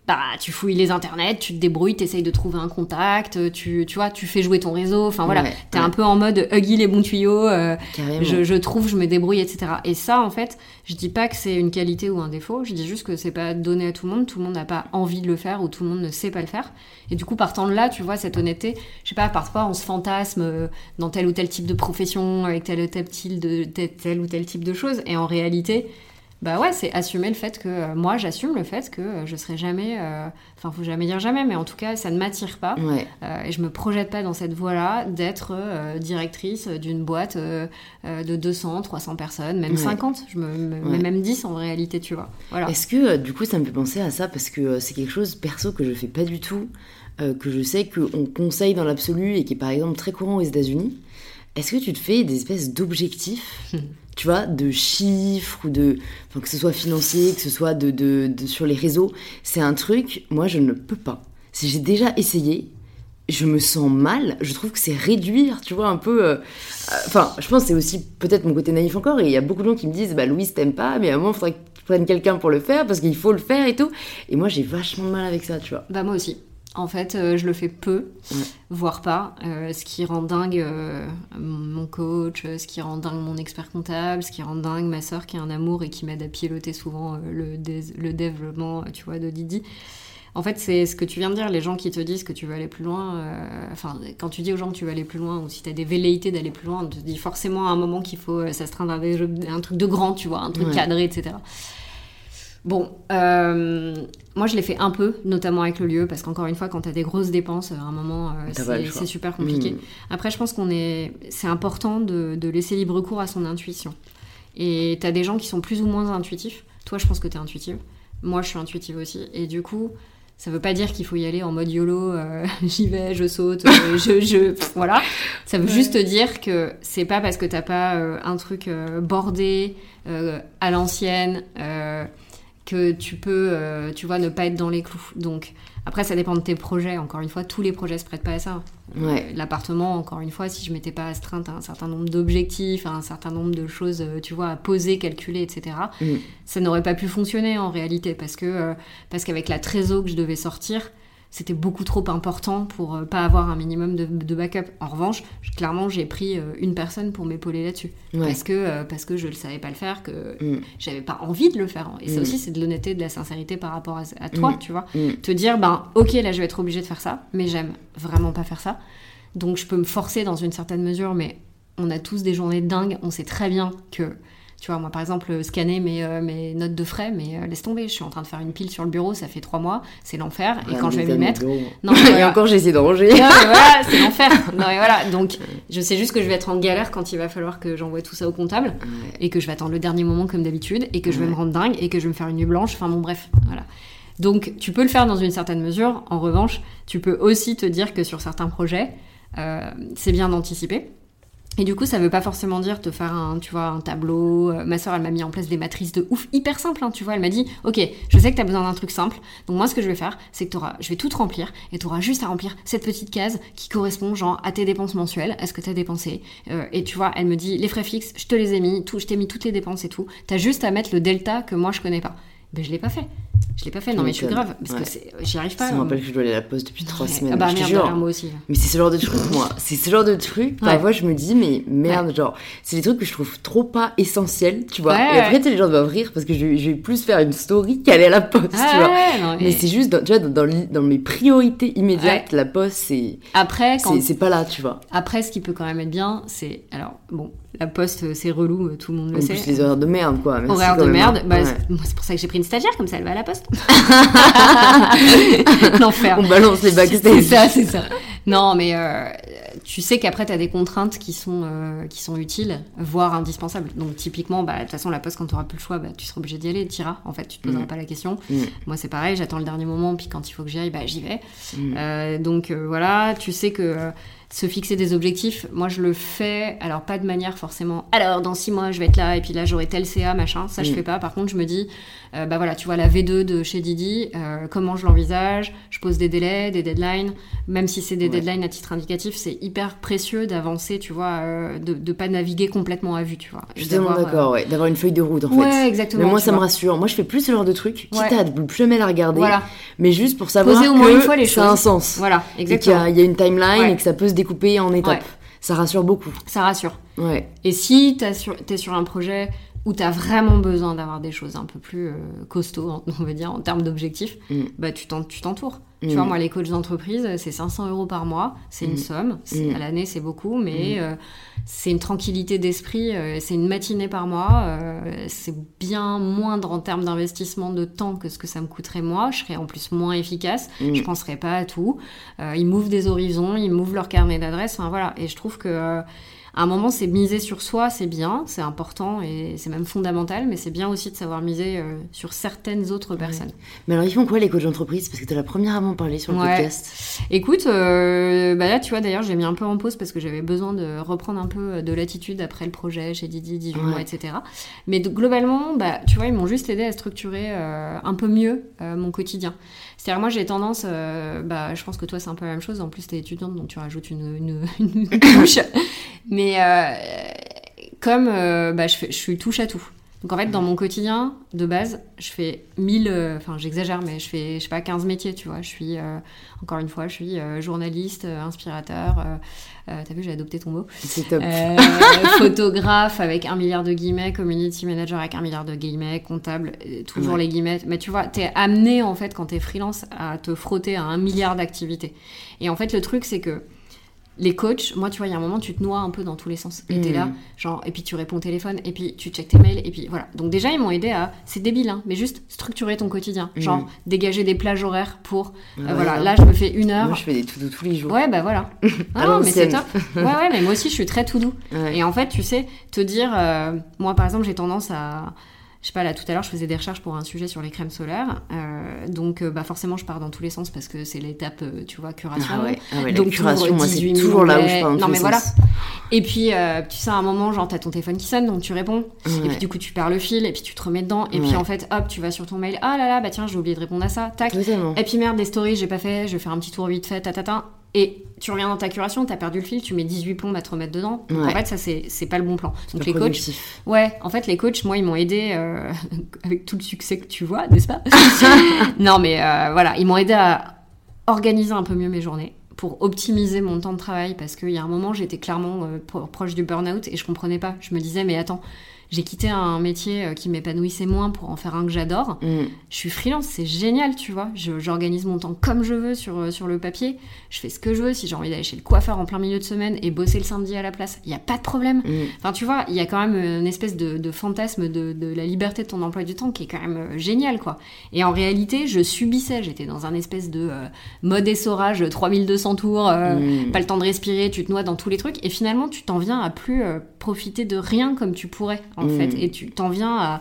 bah, tu fouilles les internets, tu te débrouilles, tu essayes de trouver un contact, tu, tu vois, tu fais jouer ton réseau. Enfin voilà, tu t'es un peu en mode huggy les bons tuyaux, euh, je, je, trouve, je me débrouille, etc. Et ça, en fait, je dis pas que c'est une qualité ou un défaut, je dis juste que c'est pas donné à tout le monde, tout le monde n'a pas envie de le faire ou tout le monde ne sait pas le faire. Et du coup, partant de là, tu vois, cette honnêteté, je sais pas, parfois on se fantasme euh, dans tel ou tel type de profession, avec tel ou tel, type de, tel ou tel type de choses, et en réalité, bah ouais, c'est assumer le fait que euh, moi j'assume le fait que euh, je serai jamais, euh, enfin faut jamais dire jamais, mais en tout cas ça ne m'attire pas et je me projette pas dans cette voie-là d'être directrice d'une boîte de 200, 300 personnes, même 50, je me, même 10 en réalité, tu vois. Voilà. Est-ce que du coup ça me fait penser à ça parce que c'est quelque chose perso que je fais pas du tout, que je sais qu'on conseille dans l'absolu et qui est par exemple très courant aux États-Unis. Est-ce que tu te fais des espèces d'objectifs tu vois, de chiffres ou de, enfin, que ce soit financier, que ce soit de, de, sur les réseaux, c'est un truc, moi je ne peux pas. Si j'ai déjà essayé, je me sens mal, je trouve que c'est réduire, tu vois, un peu. Euh, euh, enfin, je pense que c'est aussi peut-être mon côté naïf encore, et il y a beaucoup de gens qui me disent, bah Louise, t'aimes pas, mais à un moment, il faudrait que tu prennes quelqu'un pour le faire, parce qu'il faut le faire et tout. Et moi, j'ai vachement mal avec ça, tu vois. Bah, moi aussi. En fait, euh, je le fais peu, voire pas. Euh, ce qui rend dingue euh, mon coach, ce qui rend dingue mon expert comptable, ce qui rend dingue ma soeur qui a un amour et qui m'aide à piloter souvent le, le, développement, tu vois, de Didi. En fait, c'est ce que tu viens de dire, les gens qui te disent que tu veux aller plus loin. enfin, quand tu dis aux gens que tu veux aller plus loin, ou si tu as des velléités d'aller plus loin, on te dit forcément à un moment qu'il faut s'astreindre à un truc de grand, tu vois, un truc cadré, etc. Bon, euh, moi je l'ai fait un peu, notamment avec le lieu, parce qu'encore une fois, quand tu as des grosses dépenses, à un moment, euh, c'est super compliqué. Hmm. Après, je pense qu'on est, c'est important de, laisser libre cours à son intuition. Et tu as des gens qui sont plus ou moins intuitifs. Toi, je pense que tu es intuitive. Moi, je suis intuitive aussi. Et du coup, ça veut pas dire qu'il faut y aller en mode YOLO, euh, j'y vais, je saute, je, je, voilà. Ça veut juste dire que c'est pas parce que t'as pas un truc bordé à l'ancienne que tu peux, euh, tu vois, ne pas être dans les clous. Donc, après, ça dépend de tes projets. Encore une fois, tous les projets se prêtent pas à ça. Ouais. L'appartement, encore une fois, si je m'étais pas astreinte à un certain nombre d'objectifs, à un certain nombre de choses, euh, tu vois, à poser, calculer, etc., mm. ça n'aurait pas pu fonctionner en réalité parce que euh, parce qu'avec la trésor que je devais sortir, c'était beaucoup trop important pour euh, pas avoir un minimum de, backup. En revanche, clairement, j'ai pris euh, une personne pour m'épauler là-dessus. Parce, que, euh, parce que je ne savais pas le faire, que mm. j'avais pas envie de le faire. Et ça mm. aussi, c'est de l'honnêteté, de la sincérité par rapport à, toi, mm. tu vois. Te dire, ben, ok, là, je vais être obligée de faire ça, mais j'aime vraiment pas faire ça. Donc, je peux me forcer dans une certaine mesure, mais on a tous des journées dingues. On sait très bien que tu vois, moi par exemple, scanner mes, euh, mes notes de frais, mais euh, laisse tomber, je suis en train de faire une pile sur le bureau, ça fait trois mois, c'est l'enfer. et quand je vais m'y mettre. Non, et encore, j'ai essayé de ranger. Non, mais voilà, c'est l'enfer. Non, mais voilà, donc je sais juste que je vais être en galère quand il va falloir que j'envoie tout ça au comptable, et que je vais attendre le dernier moment comme d'habitude, et que je vais me rendre dingue, et que je vais me faire une nuit blanche, enfin bon, bref, voilà. Donc tu peux le faire dans une certaine mesure, en revanche, tu peux aussi te dire que sur certains projets, euh, c'est bien d'anticiper. Et du coup, ça veut pas forcément dire te faire un, tu vois, un tableau. Euh, ma soeur, elle m'a mis en place des matrices de ouf, hyper simples, hein, tu vois. Elle m'a dit, ok, je sais que tu as besoin d'un truc simple. Donc moi, ce que je vais faire, c'est que auras, je vais tout remplir et tu auras juste à remplir cette petite case qui correspond, genre, à tes dépenses mensuelles, à ce que tu as dépensé? Euh, et tu vois, elle me dit, les frais fixes, je te les ai mis, tout, je t'ai mis toutes les dépenses et tout. Tu as juste à mettre le delta que moi je connais pas. Ben je l'ai pas fait. Je l'ai pas fait, non, mais je suis grave, parce que j'y arrive pas. Ça me rappelle que je dois aller à la poste depuis trois semaines. Ah bah je merde, moi aussi. Mais c'est ce genre de truc, moi. C'est ce genre de truc, parfois je me dis, mais merde, genre, c'est des trucs que je trouve trop pas essentiels, tu vois. et après, les gens doivent rire parce que je, vais plus faire une story qu'aller à la poste, tu vois. mais c'est juste, dans, tu vois, dans, dans, mes priorités immédiates, la poste, c'est. Après, quand... c'est pas là, tu vois. Après, ce qui peut quand même être bien, c'est. Alors, bon, la poste, c'est relou, tout le monde le en sait. Plus les horaires de merde, quoi. horaires de merde, bah, c'est pour ça que j'ai pris une stagiaire, comme ça elle va à la poste. L'enfer. On balance les backstage. C'est ça, c'est ça. Non, mais euh, tu sais qu'après, tu as des contraintes qui sont, euh, qui sont utiles, voire indispensables. Donc, typiquement, bah, de toute façon, la poste, quand tu n'auras plus le choix, bah, tu seras obligé d'y aller, tu iras. En fait, tu te poseras mm. pas la question. Mm. Moi, c'est pareil, j'attends le dernier moment, puis quand il faut que j'y aille, bah, j'y vais. Mm. Euh, donc, voilà, tu sais que se fixer des objectifs, moi je le fais, alors pas de manière forcément, alors dans six mois je vais être là et puis là j'aurai tel CA, machin, ça je mm. fais pas. Par contre, je me dis, euh, bah voilà, tu vois, la V2 de chez Didi, euh, comment je l'envisage, je pose des délais, des deadlines, même si c'est des deadlines à titre indicatif, c'est hyper précieux d'avancer, tu vois, euh, de, de pas naviguer complètement à vue, tu vois. Je suis d'accord, ouais, d'avoir une feuille de route en fait. Exactement. Mais moi ça me rassure, moi je fais plus ce genre de truc, quitte à plus jamais la regarder, voilà. mais juste pour savoir Poser au moins une fois les ça a un sens. Voilà, exactement. Et qu'il y, a une timeline et que ça peut se découper en étapes. Ça rassure beaucoup. Ça rassure. Ouais. Et si tu es sur un projet où tu as vraiment besoin d'avoir des choses un peu plus euh, costauds, on va dire, en termes d'objectifs, mm. bah, tu t'entoures. Tu vois, mm. moi, les coachs d'entreprise, c'est 500 euros par mois, c'est une mm. somme. À l'année, c'est beaucoup, mais euh, c'est une tranquillité d'esprit, euh, c'est une matinée par mois. c'est bien moindre en termes d'investissement de temps que ce que ça me coûterait moi. Je serais en plus moins efficace, je penserais pas à tout. ils m'ouvrent des horizons, ils m'ouvrent leur carnet d'adresses. Enfin, voilà. Et je trouve que à un moment, c'est miser sur soi, c'est bien, c'est important et c'est même fondamental, mais c'est bien aussi de savoir miser euh, sur certaines autres personnes. Mais alors, ils font quoi les coachs d'entreprise? Parce que tu es la première à m'en parler sur le podcast. Écoute, euh, bah là, tu vois, d'ailleurs, j'ai mis un peu en pause parce que j'avais besoin de reprendre un peu de l'attitude après le projet chez Didi, 18 mois, etc. Mais globalement, bah, tu vois, ils m'ont juste aidé à structurer euh, un peu mieux mon quotidien. C'est-à-dire, moi, j'ai tendance, bah, je pense que toi, c'est un peu la même chose. En plus, tu es étudiante, donc tu rajoutes une, une, une couche. Mais euh, comme euh, bah, je, fais, je suis touche à tout. Donc en fait, dans mon quotidien, de base, je fais 1000, euh, enfin j'exagère, mais je fais, je sais pas, 15 métiers, tu vois. Je suis, encore une fois, je suis journaliste, inspirateur, t'as vu, j'ai adopté ton mot. C'est top. photographe avec un milliard de guillemets, community manager avec un milliard de guillemets, comptable, toujours les guillemets. Mais tu vois, t'es amené, en fait, quand t'es freelance, à te frotter à un milliard d'activités. Et en fait, le truc, c'est que les coachs, moi, tu vois, il y a un moment, tu te noies un peu dans tous les sens. Et t'es là, mm. genre, et puis tu réponds au téléphone, et puis tu checkes tes mails, et puis voilà. Donc déjà, ils m'ont aidé à, c'est débile, hein, mais juste structurer ton quotidien. Mm. Genre, dégager des plages horaires pour, euh, voilà, là, je me fais une heure. Moi, je fais des tout doux tous les jours. Ouais, bah voilà. ah non, mais c'est top. Ouais, ouais, mais moi aussi, je suis très tout doux. Et en fait, tu sais, te dire, euh, moi, par exemple, j'ai tendance à je sais pas, là tout à l'heure, je faisais des recherches pour un sujet sur les crèmes solaires. Euh, donc, euh, bah, forcément, je pars dans tous les sens parce que c'est l'étape, euh, tu vois, curation. Ah ouais, ah donc, curation, moi, c'est toujours là où je pars dans Non, mais voilà. Et puis, tu sais, à un moment, genre, t'as ton téléphone qui sonne, donc tu réponds. Et puis, du coup, tu perds le fil, et puis tu te remets dedans. Et puis, en fait, hop, tu vas sur ton mail. Ah là là, bah tiens, j'ai oublié de répondre à ça. Tac. Et puis, merde, des stories, j'ai pas fait. Je vais faire un petit tour vite fait, tatata. Et tu reviens dans ta curation, t'as perdu le fil, tu mets 18 plombes à te remettre dedans. Donc en fait, ça, c'est pas le bon plan. Donc les coachs. Ouais, en fait, les coachs, moi, ils m'ont aidé euh, avec tout le succès que tu vois, n'est-ce pas? Non, mais euh, voilà, ils m'ont aidé à organiser un peu mieux mes journées pour optimiser mon temps de travail parce qu'il y a un moment, j'étais clairement euh, proche du burn-out et je comprenais pas. Je me disais, mais attends, j'ai quitté un métier euh, qui m'épanouissait moins pour en faire un que j'adore. Mm. Je suis freelance, c'est génial, tu vois. J'organise mon temps comme je veux sur, euh, sur le papier. Je fais ce que je veux. Si j'ai envie d'aller chez le coiffeur en plein milieu de semaine et bosser le samedi à la place, il n'y a pas de problème. Mm. Enfin, tu vois, il y a quand même une espèce de, fantasme de, de, la liberté de ton emploi du temps qui est quand même euh, génial, quoi. Et en réalité, je subissais. J'étais dans un espèce de mode essorage, 3200 tours, mm. pas le temps de respirer, tu te noies dans tous les trucs. Et finalement, tu t'en viens à plus profiter de rien comme tu pourrais en mm. fait. Et tu t'en viens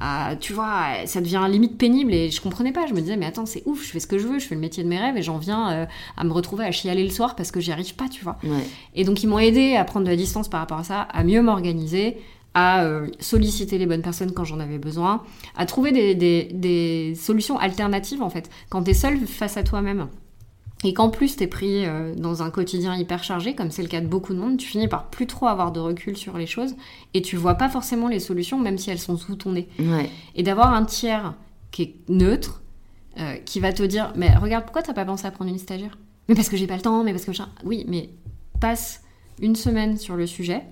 à, tu vois, ça devient limite pénible et je comprenais pas. Je me disais, mais attends, c'est ouf, je fais ce que je veux, je fais le métier de mes rêves et j'en viens euh, à me retrouver à chialer le soir parce que j'y arrive pas, tu vois. Et donc, ils m'ont aidé à prendre de la distance par rapport à ça, à mieux m'organiser, à euh, solliciter les bonnes personnes quand j'en avais besoin, à trouver des, des solutions alternatives en fait. Quand tu es seul face à toi-même et qu'en plus t'es pris euh, dans un quotidien hyper chargé, comme c'est le cas de beaucoup de monde, tu finis par plus trop avoir de recul sur les choses et tu vois pas forcément les solutions, même si elles sont sous ton nez. Et d'avoir un tiers qui est neutre, euh, qui va te dire Mais regarde, pourquoi t'as pas pensé à prendre une stagiaire? Mais parce que j'ai pas le temps, mais parce que. Oui, mais passe une semaine sur le sujet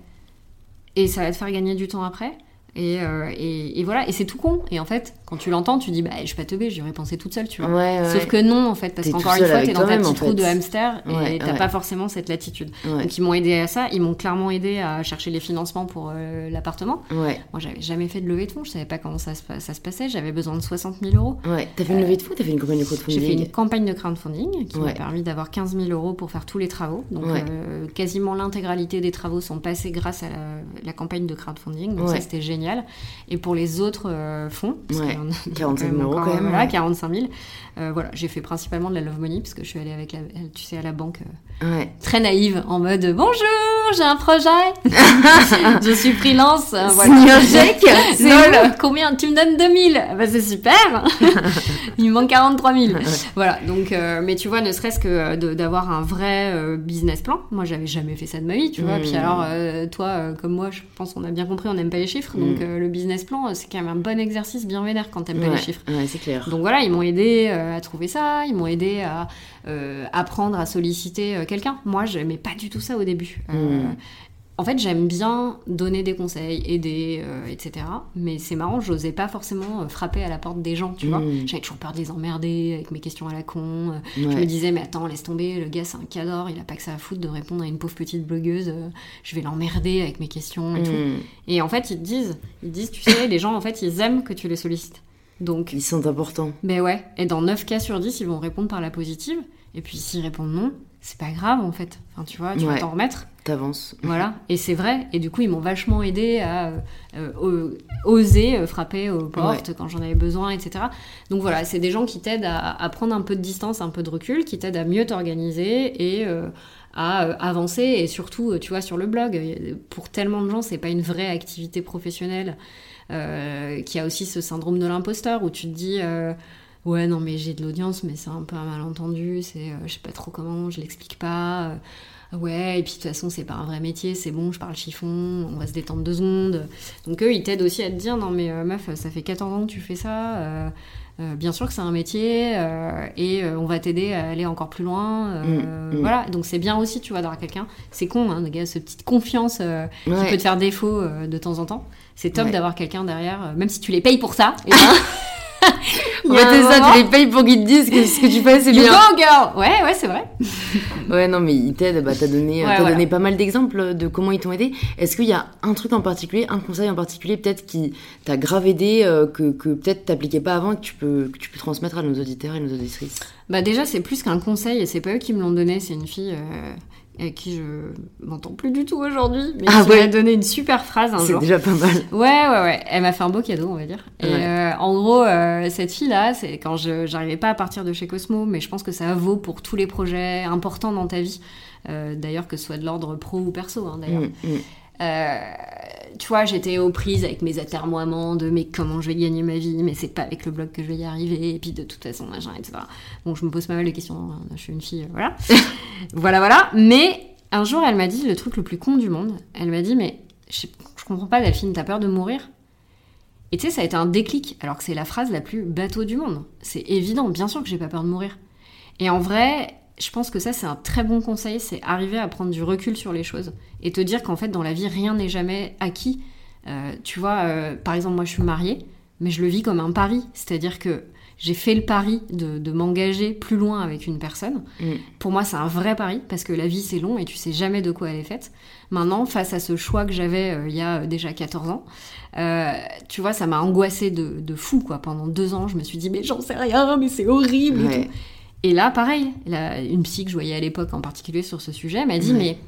et ça va te faire gagner du temps après. Euh, et, et, voilà, et c'est tout con. Et en fait, quand tu l'entends, tu dis, bah, je suis pas teubée, j'y aurais pensé toute seule, tu vois. Sauf que non, en fait, parce qu'encore une fois, t'es dans ta petite roue de hamster et t'as pas forcément cette latitude. Donc, ils m'ont aidé à ça. Ils m'ont clairement aidé à chercher les financements pour euh, l'appartement. Moi, j'avais jamais fait de levée de fonds, je savais pas comment ça se, ça se passait. J'avais besoin de 60 000 euros. Ouais, t'as fait une levée de fonds T'as fait une campagne de crowdfunding J'ai fait une campagne de crowdfunding qui m'a permis d'avoir 15 000 euros pour faire tous les travaux. Donc, euh, quasiment l'intégralité des travaux sont passés grâce à la, campagne de crowdfunding. Donc, ça, c'était génial. Et pour les autres euh, fonds. Parce 45 000 euros quand même. Voilà, 45 000. Euh, voilà, j'ai fait principalement de la love money parce que je suis allée avec la, tu sais, à la banque euh, très naïve en mode bonjour, j'ai un projet, je suis freelance, euh, voilà. c'est combien tu me donnes 2000 bah, c'est super, il me manque 43 000. voilà, donc mais tu vois, ne serait-ce que d'avoir un vrai business plan. Moi, j'avais jamais fait ça de ma vie, tu vois. Puis mmh. alors, toi, comme moi, je pense qu'on a bien compris, on n'aime pas les chiffres, donc mmh. le business plan, c'est quand même un bon exercice bien vénère quand t'aimes pas les chiffres. Ouais, c'est clair. Donc voilà, ils m'ont aidé à trouver ça, ils m'ont aidé à euh, apprendre à solliciter euh, quelqu'un. Moi, je n'aimais pas du tout ça au début. Euh, hmm. En fait, j'aime bien donner des conseils, aider, etc. Mais c'est marrant, j'osais pas forcément frapper à la porte des gens, tu vois. Hmm. J'avais toujours peur de les emmerder avec mes questions à la con. Je me disais, mais attends, laisse tomber, le gars c'est un cador, il a pas que ça à foutre de répondre à une pauvre petite blogueuse. je vais l'emmerder avec mes questions et tout. Hmm. Et en fait, ils te disent, ils disent, tu sais, les gens, en fait, ils aiment que tu les sollicites. Donc, ils sont importants. Ben ouais. Et dans 9 cas sur 10, ils vont répondre par la positive. Et puis s'ils répondent non, c'est pas grave en fait. Enfin, tu vois, tu vas t'en remettre. T'avances. Voilà. Et c'est vrai. Et du coup, ils m'ont vachement aidé à euh, oser euh, frapper aux portes quand j'en avais besoin, etc. Donc voilà, c'est des gens qui t'aident à, prendre un peu de distance, un peu de recul, qui t'aident à mieux t'organiser et euh, à avancer. Et surtout, tu vois, sur le blog, pour tellement de gens, c'est pas une vraie activité professionnelle. Euh, qui a aussi ce syndrome de l'imposteur où tu te dis ouais non mais j'ai de l'audience mais c'est un peu un malentendu, c'est euh, je sais pas trop comment, je l'explique pas. Ouais, et puis de toute façon, c'est pas un vrai métier, c'est bon, je parle chiffon, on va se détendre deux secondes. Donc eux, ils t'aident aussi à te dire, non mais meuf, ça fait 14 ans que tu fais ça, bien sûr que c'est un métier, et on va t'aider à aller encore plus loin. Mm, mm. Voilà, donc c'est bien aussi, tu vois, d'avoir quelqu'un, c'est con, hein, gars, cette petite confiance qui peut te faire défaut de temps en temps c'est top d'avoir quelqu'un derrière, euh, même si tu les payes pour ça. Et ben, ouais, c'est ça, tu les payes pour qu'ils te disent que ce que tu fais, c'est bien. go, girl Ouais, ouais, c'est vrai. ouais, non, mais ils t'aident. Bah, t'as donné, donné pas mal d'exemples de comment ils t'ont aidé. Est-ce qu'il y a un truc en particulier, un conseil en particulier, peut-être qui t'a grave aidé, euh, que, que peut-être t'appliquais pas avant, que tu, peux, que tu peux transmettre à nos auditeurs et nos auditrices? Bah, déjà, c'est plus qu'un conseil, et c'est pas eux qui me l'ont donné, c'est une fille. Euh avec qui je m'entends plus du tout aujourd'hui, mais ah qui m'a donné une super phrase un jour. C'est déjà pas mal. Ouais, ouais, ouais. Elle m'a fait un beau cadeau, on va dire. Et euh, en gros, euh, cette fille-là, c'est quand je j'arrivais pas à partir de chez Cosmo, mais je pense que ça vaut pour tous les projets importants dans ta vie. Euh, d'ailleurs, que ce soit de l'ordre pro ou perso, hein, d'ailleurs. Mm, mm. Euh, tu vois, j'étais aux prises avec mes atermoiements de mais comment je vais gagner ma vie, mais c'est pas avec le blog que je vais y arriver, et puis de toute façon, machin, etc. Bon, je me pose pas mal de questions, hein. je suis une fille, euh, voilà. voilà, voilà. Mais un jour, elle m'a dit le truc le plus con du monde. Elle m'a dit, mais je, je comprends pas, Delphine, t'as peur de mourir? Et tu sais, ça a été un déclic, alors que c'est la phrase la plus bateau du monde. C'est évident, bien sûr que j'ai pas peur de mourir. Et en vrai, je pense que ça, c'est un très bon conseil, c'est arriver à prendre du recul sur les choses et te dire qu'en fait, dans la vie, rien n'est jamais acquis. Euh, tu vois, euh, par exemple, moi, je suis mariée, mais je le vis comme un pari. C'est-à-dire que j'ai fait le pari de, m'engager plus loin avec une personne. Mm. Pour moi, c'est un vrai pari parce que la vie, c'est long et tu sais jamais de quoi elle est faite. Maintenant, face à ce choix que j'avais euh, il y a déjà 14 ans, tu vois, ça m'a angoissé de, fou, quoi. Pendant deux ans, je me suis dit, mais j'en sais rien, mais c'est horrible et tout. Et là, pareil, une psy que je voyais à l'époque en particulier sur ce sujet m'a dit, mais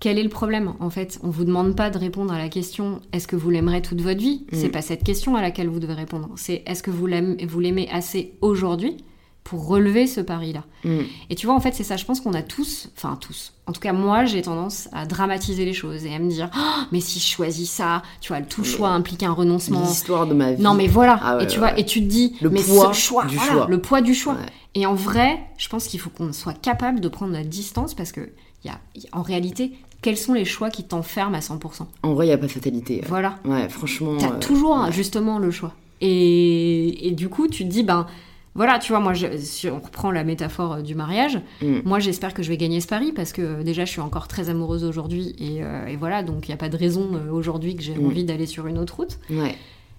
quel est le problème En fait, on vous demande pas de répondre à la question est-ce que vous l'aimerez toute votre vie? C'est mm. pas cette question à laquelle vous devez répondre. C'est est-ce que vous l'aimez assez aujourd'hui? Pour relever ce pari-là. Mm. Et tu vois, en fait, c'est ça. Je pense qu'on a tous, enfin tous. En tout cas, moi, j'ai tendance à dramatiser les choses et à me dire, oh, mais si je choisis ça, tu vois, tout choix implique un renoncement. L'histoire de ma vie. Non, mais voilà. Ah et tu vois, et tu te dis, le mais poids ce choix, du choix. le poids du choix. Et en vrai, je pense qu'il faut qu'on soit capable de prendre notre distance parce que, y a, en réalité, quels sont les choix qui t'enferment à 100% En vrai, il n'y a pas fatalité. Voilà. Ouais, franchement. T'as as toujours, justement, le choix. Et, et, du coup, tu te dis, ben voilà, tu vois, moi, je, si on reprend la métaphore euh, du mariage, Mm. moi, j'espère que je vais gagner ce pari parce que euh, déjà, je suis encore très amoureuse aujourd'hui et, euh, et voilà, donc il n'y a pas de raison euh, aujourd'hui que j'ai Mm. envie d'aller sur une autre route. Ouais.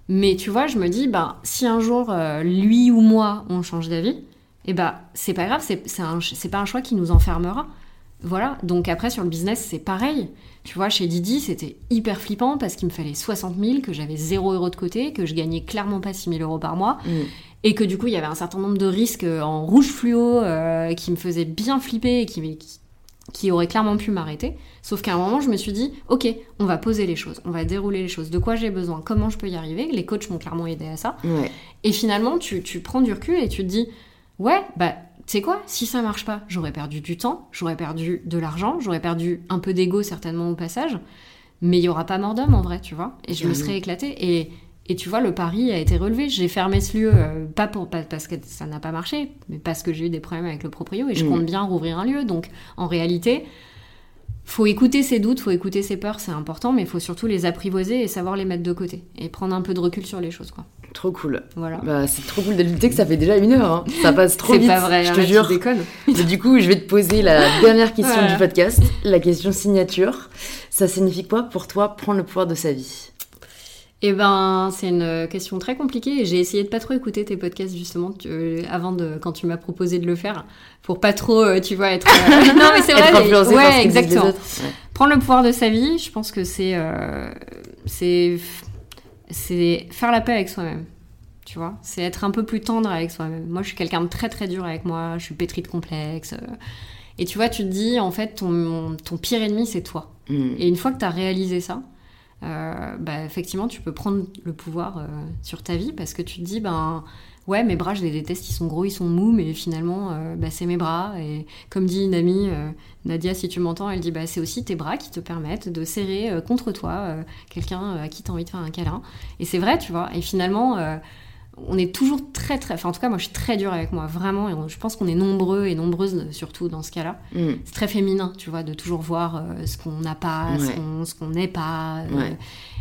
Mais tu vois, je me dis, ben, si un jour, euh, lui ou moi, on change d'avis, eh ben, c'est pas grave, c'est pas un choix qui nous enfermera. Voilà, donc après sur le business, c'est pareil. Tu vois, chez Didi, c'était hyper flippant parce qu'il me fallait 60 000, que j'avais 0 euros de côté, que je gagnais clairement pas 6 000 euros par mois, Mm. Et que du coup, il y avait un certain nombre de risques euh, en rouge fluo euh, qui me faisaient bien flipper et qui, qui, qui auraient clairement pu m'arrêter. Sauf qu'à un moment, je me suis dit, ok, on va poser les choses, on va dérouler les choses, de quoi j'ai besoin, comment je peux y arriver? Les coachs m'ont clairement aidé à ça. Ouais. Et finalement, tu, tu prends du recul et tu te dis, ouais, bah, tu sais quoi, si ça marche pas, j'aurais perdu du temps, j'aurais perdu de l'argent, j'aurais perdu un peu d'ego certainement au passage, mais il y aura pas mort d'homme en vrai, tu vois? Et je me serais éclatée. Et, et tu vois, le pari a été relevé. J'ai fermé ce lieu, euh, pas, pour, pas parce que ça n'a pas marché, mais parce que j'ai eu des problèmes avec le proprio et je Mm. compte bien rouvrir un lieu. Donc, en réalité, faut écouter ses doutes, faut écouter ses peurs, c'est important, mais il faut surtout les apprivoiser et savoir les mettre de côté et prendre un peu de recul sur les choses, quoi. Trop cool. Voilà. Bah, c'est trop cool de lutter que ça fait déjà une heure. hein. Ça passe trop C'est vite. pas vrai, je te jure. tu du coup, je vais te poser la dernière question Voilà. du podcast, la question signature. Ça signifie quoi pour toi prendre le pouvoir de sa vie? Eh ben, c'est une question très compliquée j'ai essayé de pas trop écouter tes podcasts justement tu- euh, avant de quand tu m'as proposé de le faire pour pas trop, euh, tu vois, être. euh, non mais c'est vrai. Ouais, exactement. Ouais. Prendre le pouvoir de sa vie, je pense que c'est euh, c'est c'est faire la paix avec soi-même. Tu vois, c'est être un peu plus tendre avec soi-même. Moi, je suis quelqu'un de très très dur avec moi. Je suis pétri de complexes. euh, Et tu vois, tu te dis, en fait, ton, ton pire ennemi, c'est toi. Mm. Et une fois que tu as réalisé ça, euh, bah, effectivement, tu peux prendre le pouvoir euh, sur ta vie parce que tu te dis, ben ouais, mes bras, je les déteste, ils sont gros, ils sont mous, mais finalement, euh, bah, c'est mes bras. Et comme dit une amie, Nadia, si tu m'entends, elle dit, bah, c'est aussi tes bras qui te permettent de serrer contre toi quelqu'un à qui tu envie de faire un câlin. Et c'est vrai, tu vois. Et finalement, on est toujours très, très. Enfin, en tout cas, moi, je suis très dure avec moi, vraiment. Et on- je pense qu'on est nombreux et nombreuses, surtout dans ce cas-là Mm. c'est très féminin, tu vois, de toujours voir euh, ce qu'on n'a pas, ce Ouais. qu'on- ce qu'on n'est pas. euh, Ouais.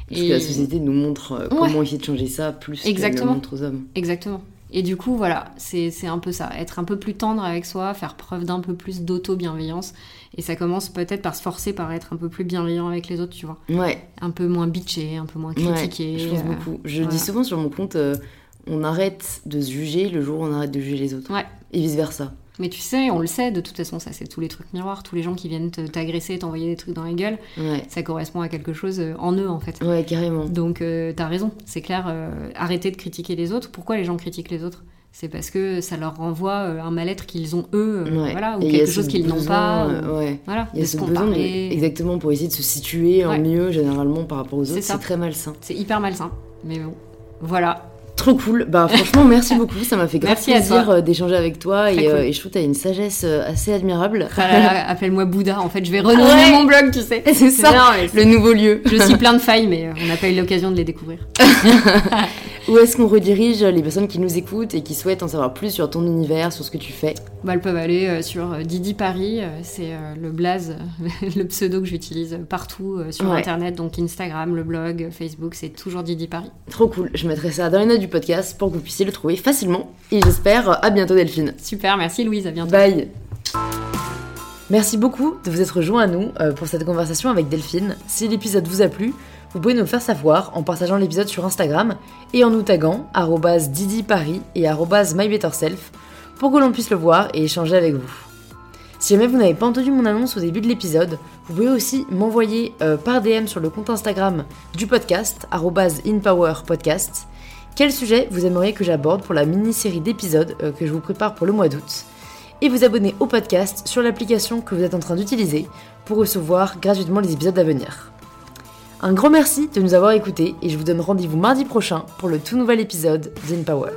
Parce et- que la société nous montre euh, Ouais. comment essayer de changer ça plus Exactement. montre aux hommes. Exactement. Et du coup, voilà, c'est un peu ça. Être un peu plus tendre avec soi, faire preuve d'un peu plus d'auto-bienveillance. Et ça commence peut-être par se forcer par être un peu plus bienveillant avec les autres, tu vois. Ouais, Un peu moins bitché, un peu moins critiqué. je pense beaucoup. Je voilà. dis souvent sur mon compte, on arrête de se juger le jour où on arrête de juger les autres. Ouais. Et vice versa. Mais tu sais, on le sait, de toute façon, ça c'est tous les trucs miroirs, tous les gens qui viennent t'agresser, t'envoyer des trucs dans la gueule, Ouais, ça correspond à quelque chose euh, en eux en fait. ouais, carrément. Donc euh, t'as raison, c'est clair, euh, arrêtez de critiquer les autres. Pourquoi les gens critiquent les autres? C'est parce que ça leur renvoie euh, un mal-être qu'ils ont eux, euh, Ouais. voilà, ou Et quelque chose qu'ils n'ont pas. ou- ouais. Voilà, Il y a ce besoin de- exactement pour essayer de se situer en Ouais. mieux généralement par rapport aux autres. C'est très malsain. C'est hyper malsain, mais bon, voilà. Trop cool. Bah franchement, merci beaucoup. Ça m'a fait grave Merci à plaisir euh, d'échanger avec toi euh, et je trouve que t'as une sagesse euh, assez admirable. Ah Appelle-moi Bouddha, en fait, je vais renommer Ouais. mon blog, tu sais. C'est ça, Non, le nouveau lieu. Je suis plein de failles, mais on n'a pas eu l'occasion de les découvrir. Où est-ce qu'on redirige les personnes qui nous écoutent et qui souhaitent en savoir plus sur ton univers, sur ce que tu fais Bah, elles peuvent aller euh, sur euh, Didi Paris, euh, c'est le blaze, le pseudo que j'utilise partout sur Ouais. Internet, donc Instagram, le blog, Facebook, c'est toujours Didi Paris. Trop cool. Je mettrai ça dans les notes du podcast pour que vous puissiez le trouver facilement. Et j'espère à bientôt Delphine. Super, merci Louise, à bientôt. Bye. Merci beaucoup de vous être rejoint à nous pour cette conversation avec Delphine. Si l'épisode vous a plu, vous pouvez nous faire savoir en partageant l'épisode sur Instagram et en nous taguant @didiparis et @mybetterself pour que l'on puisse le voir et échanger avec vous. Si jamais vous n'avez pas entendu mon annonce au début de l'épisode, vous pouvez aussi m'envoyer euh, par DM sur le compte Instagram du podcast @inpowerpodcast quel sujet vous aimeriez que j'aborde pour la mini-série d'épisodes euh, que je vous prépare pour le mois d'août? Et vous abonner au podcast sur l'application que vous êtes en train d'utiliser pour recevoir gratuitement les épisodes à venir. Un grand merci de nous avoir écoutés et je vous donne rendez-vous mardi prochain pour le tout nouvel épisode d'InPower.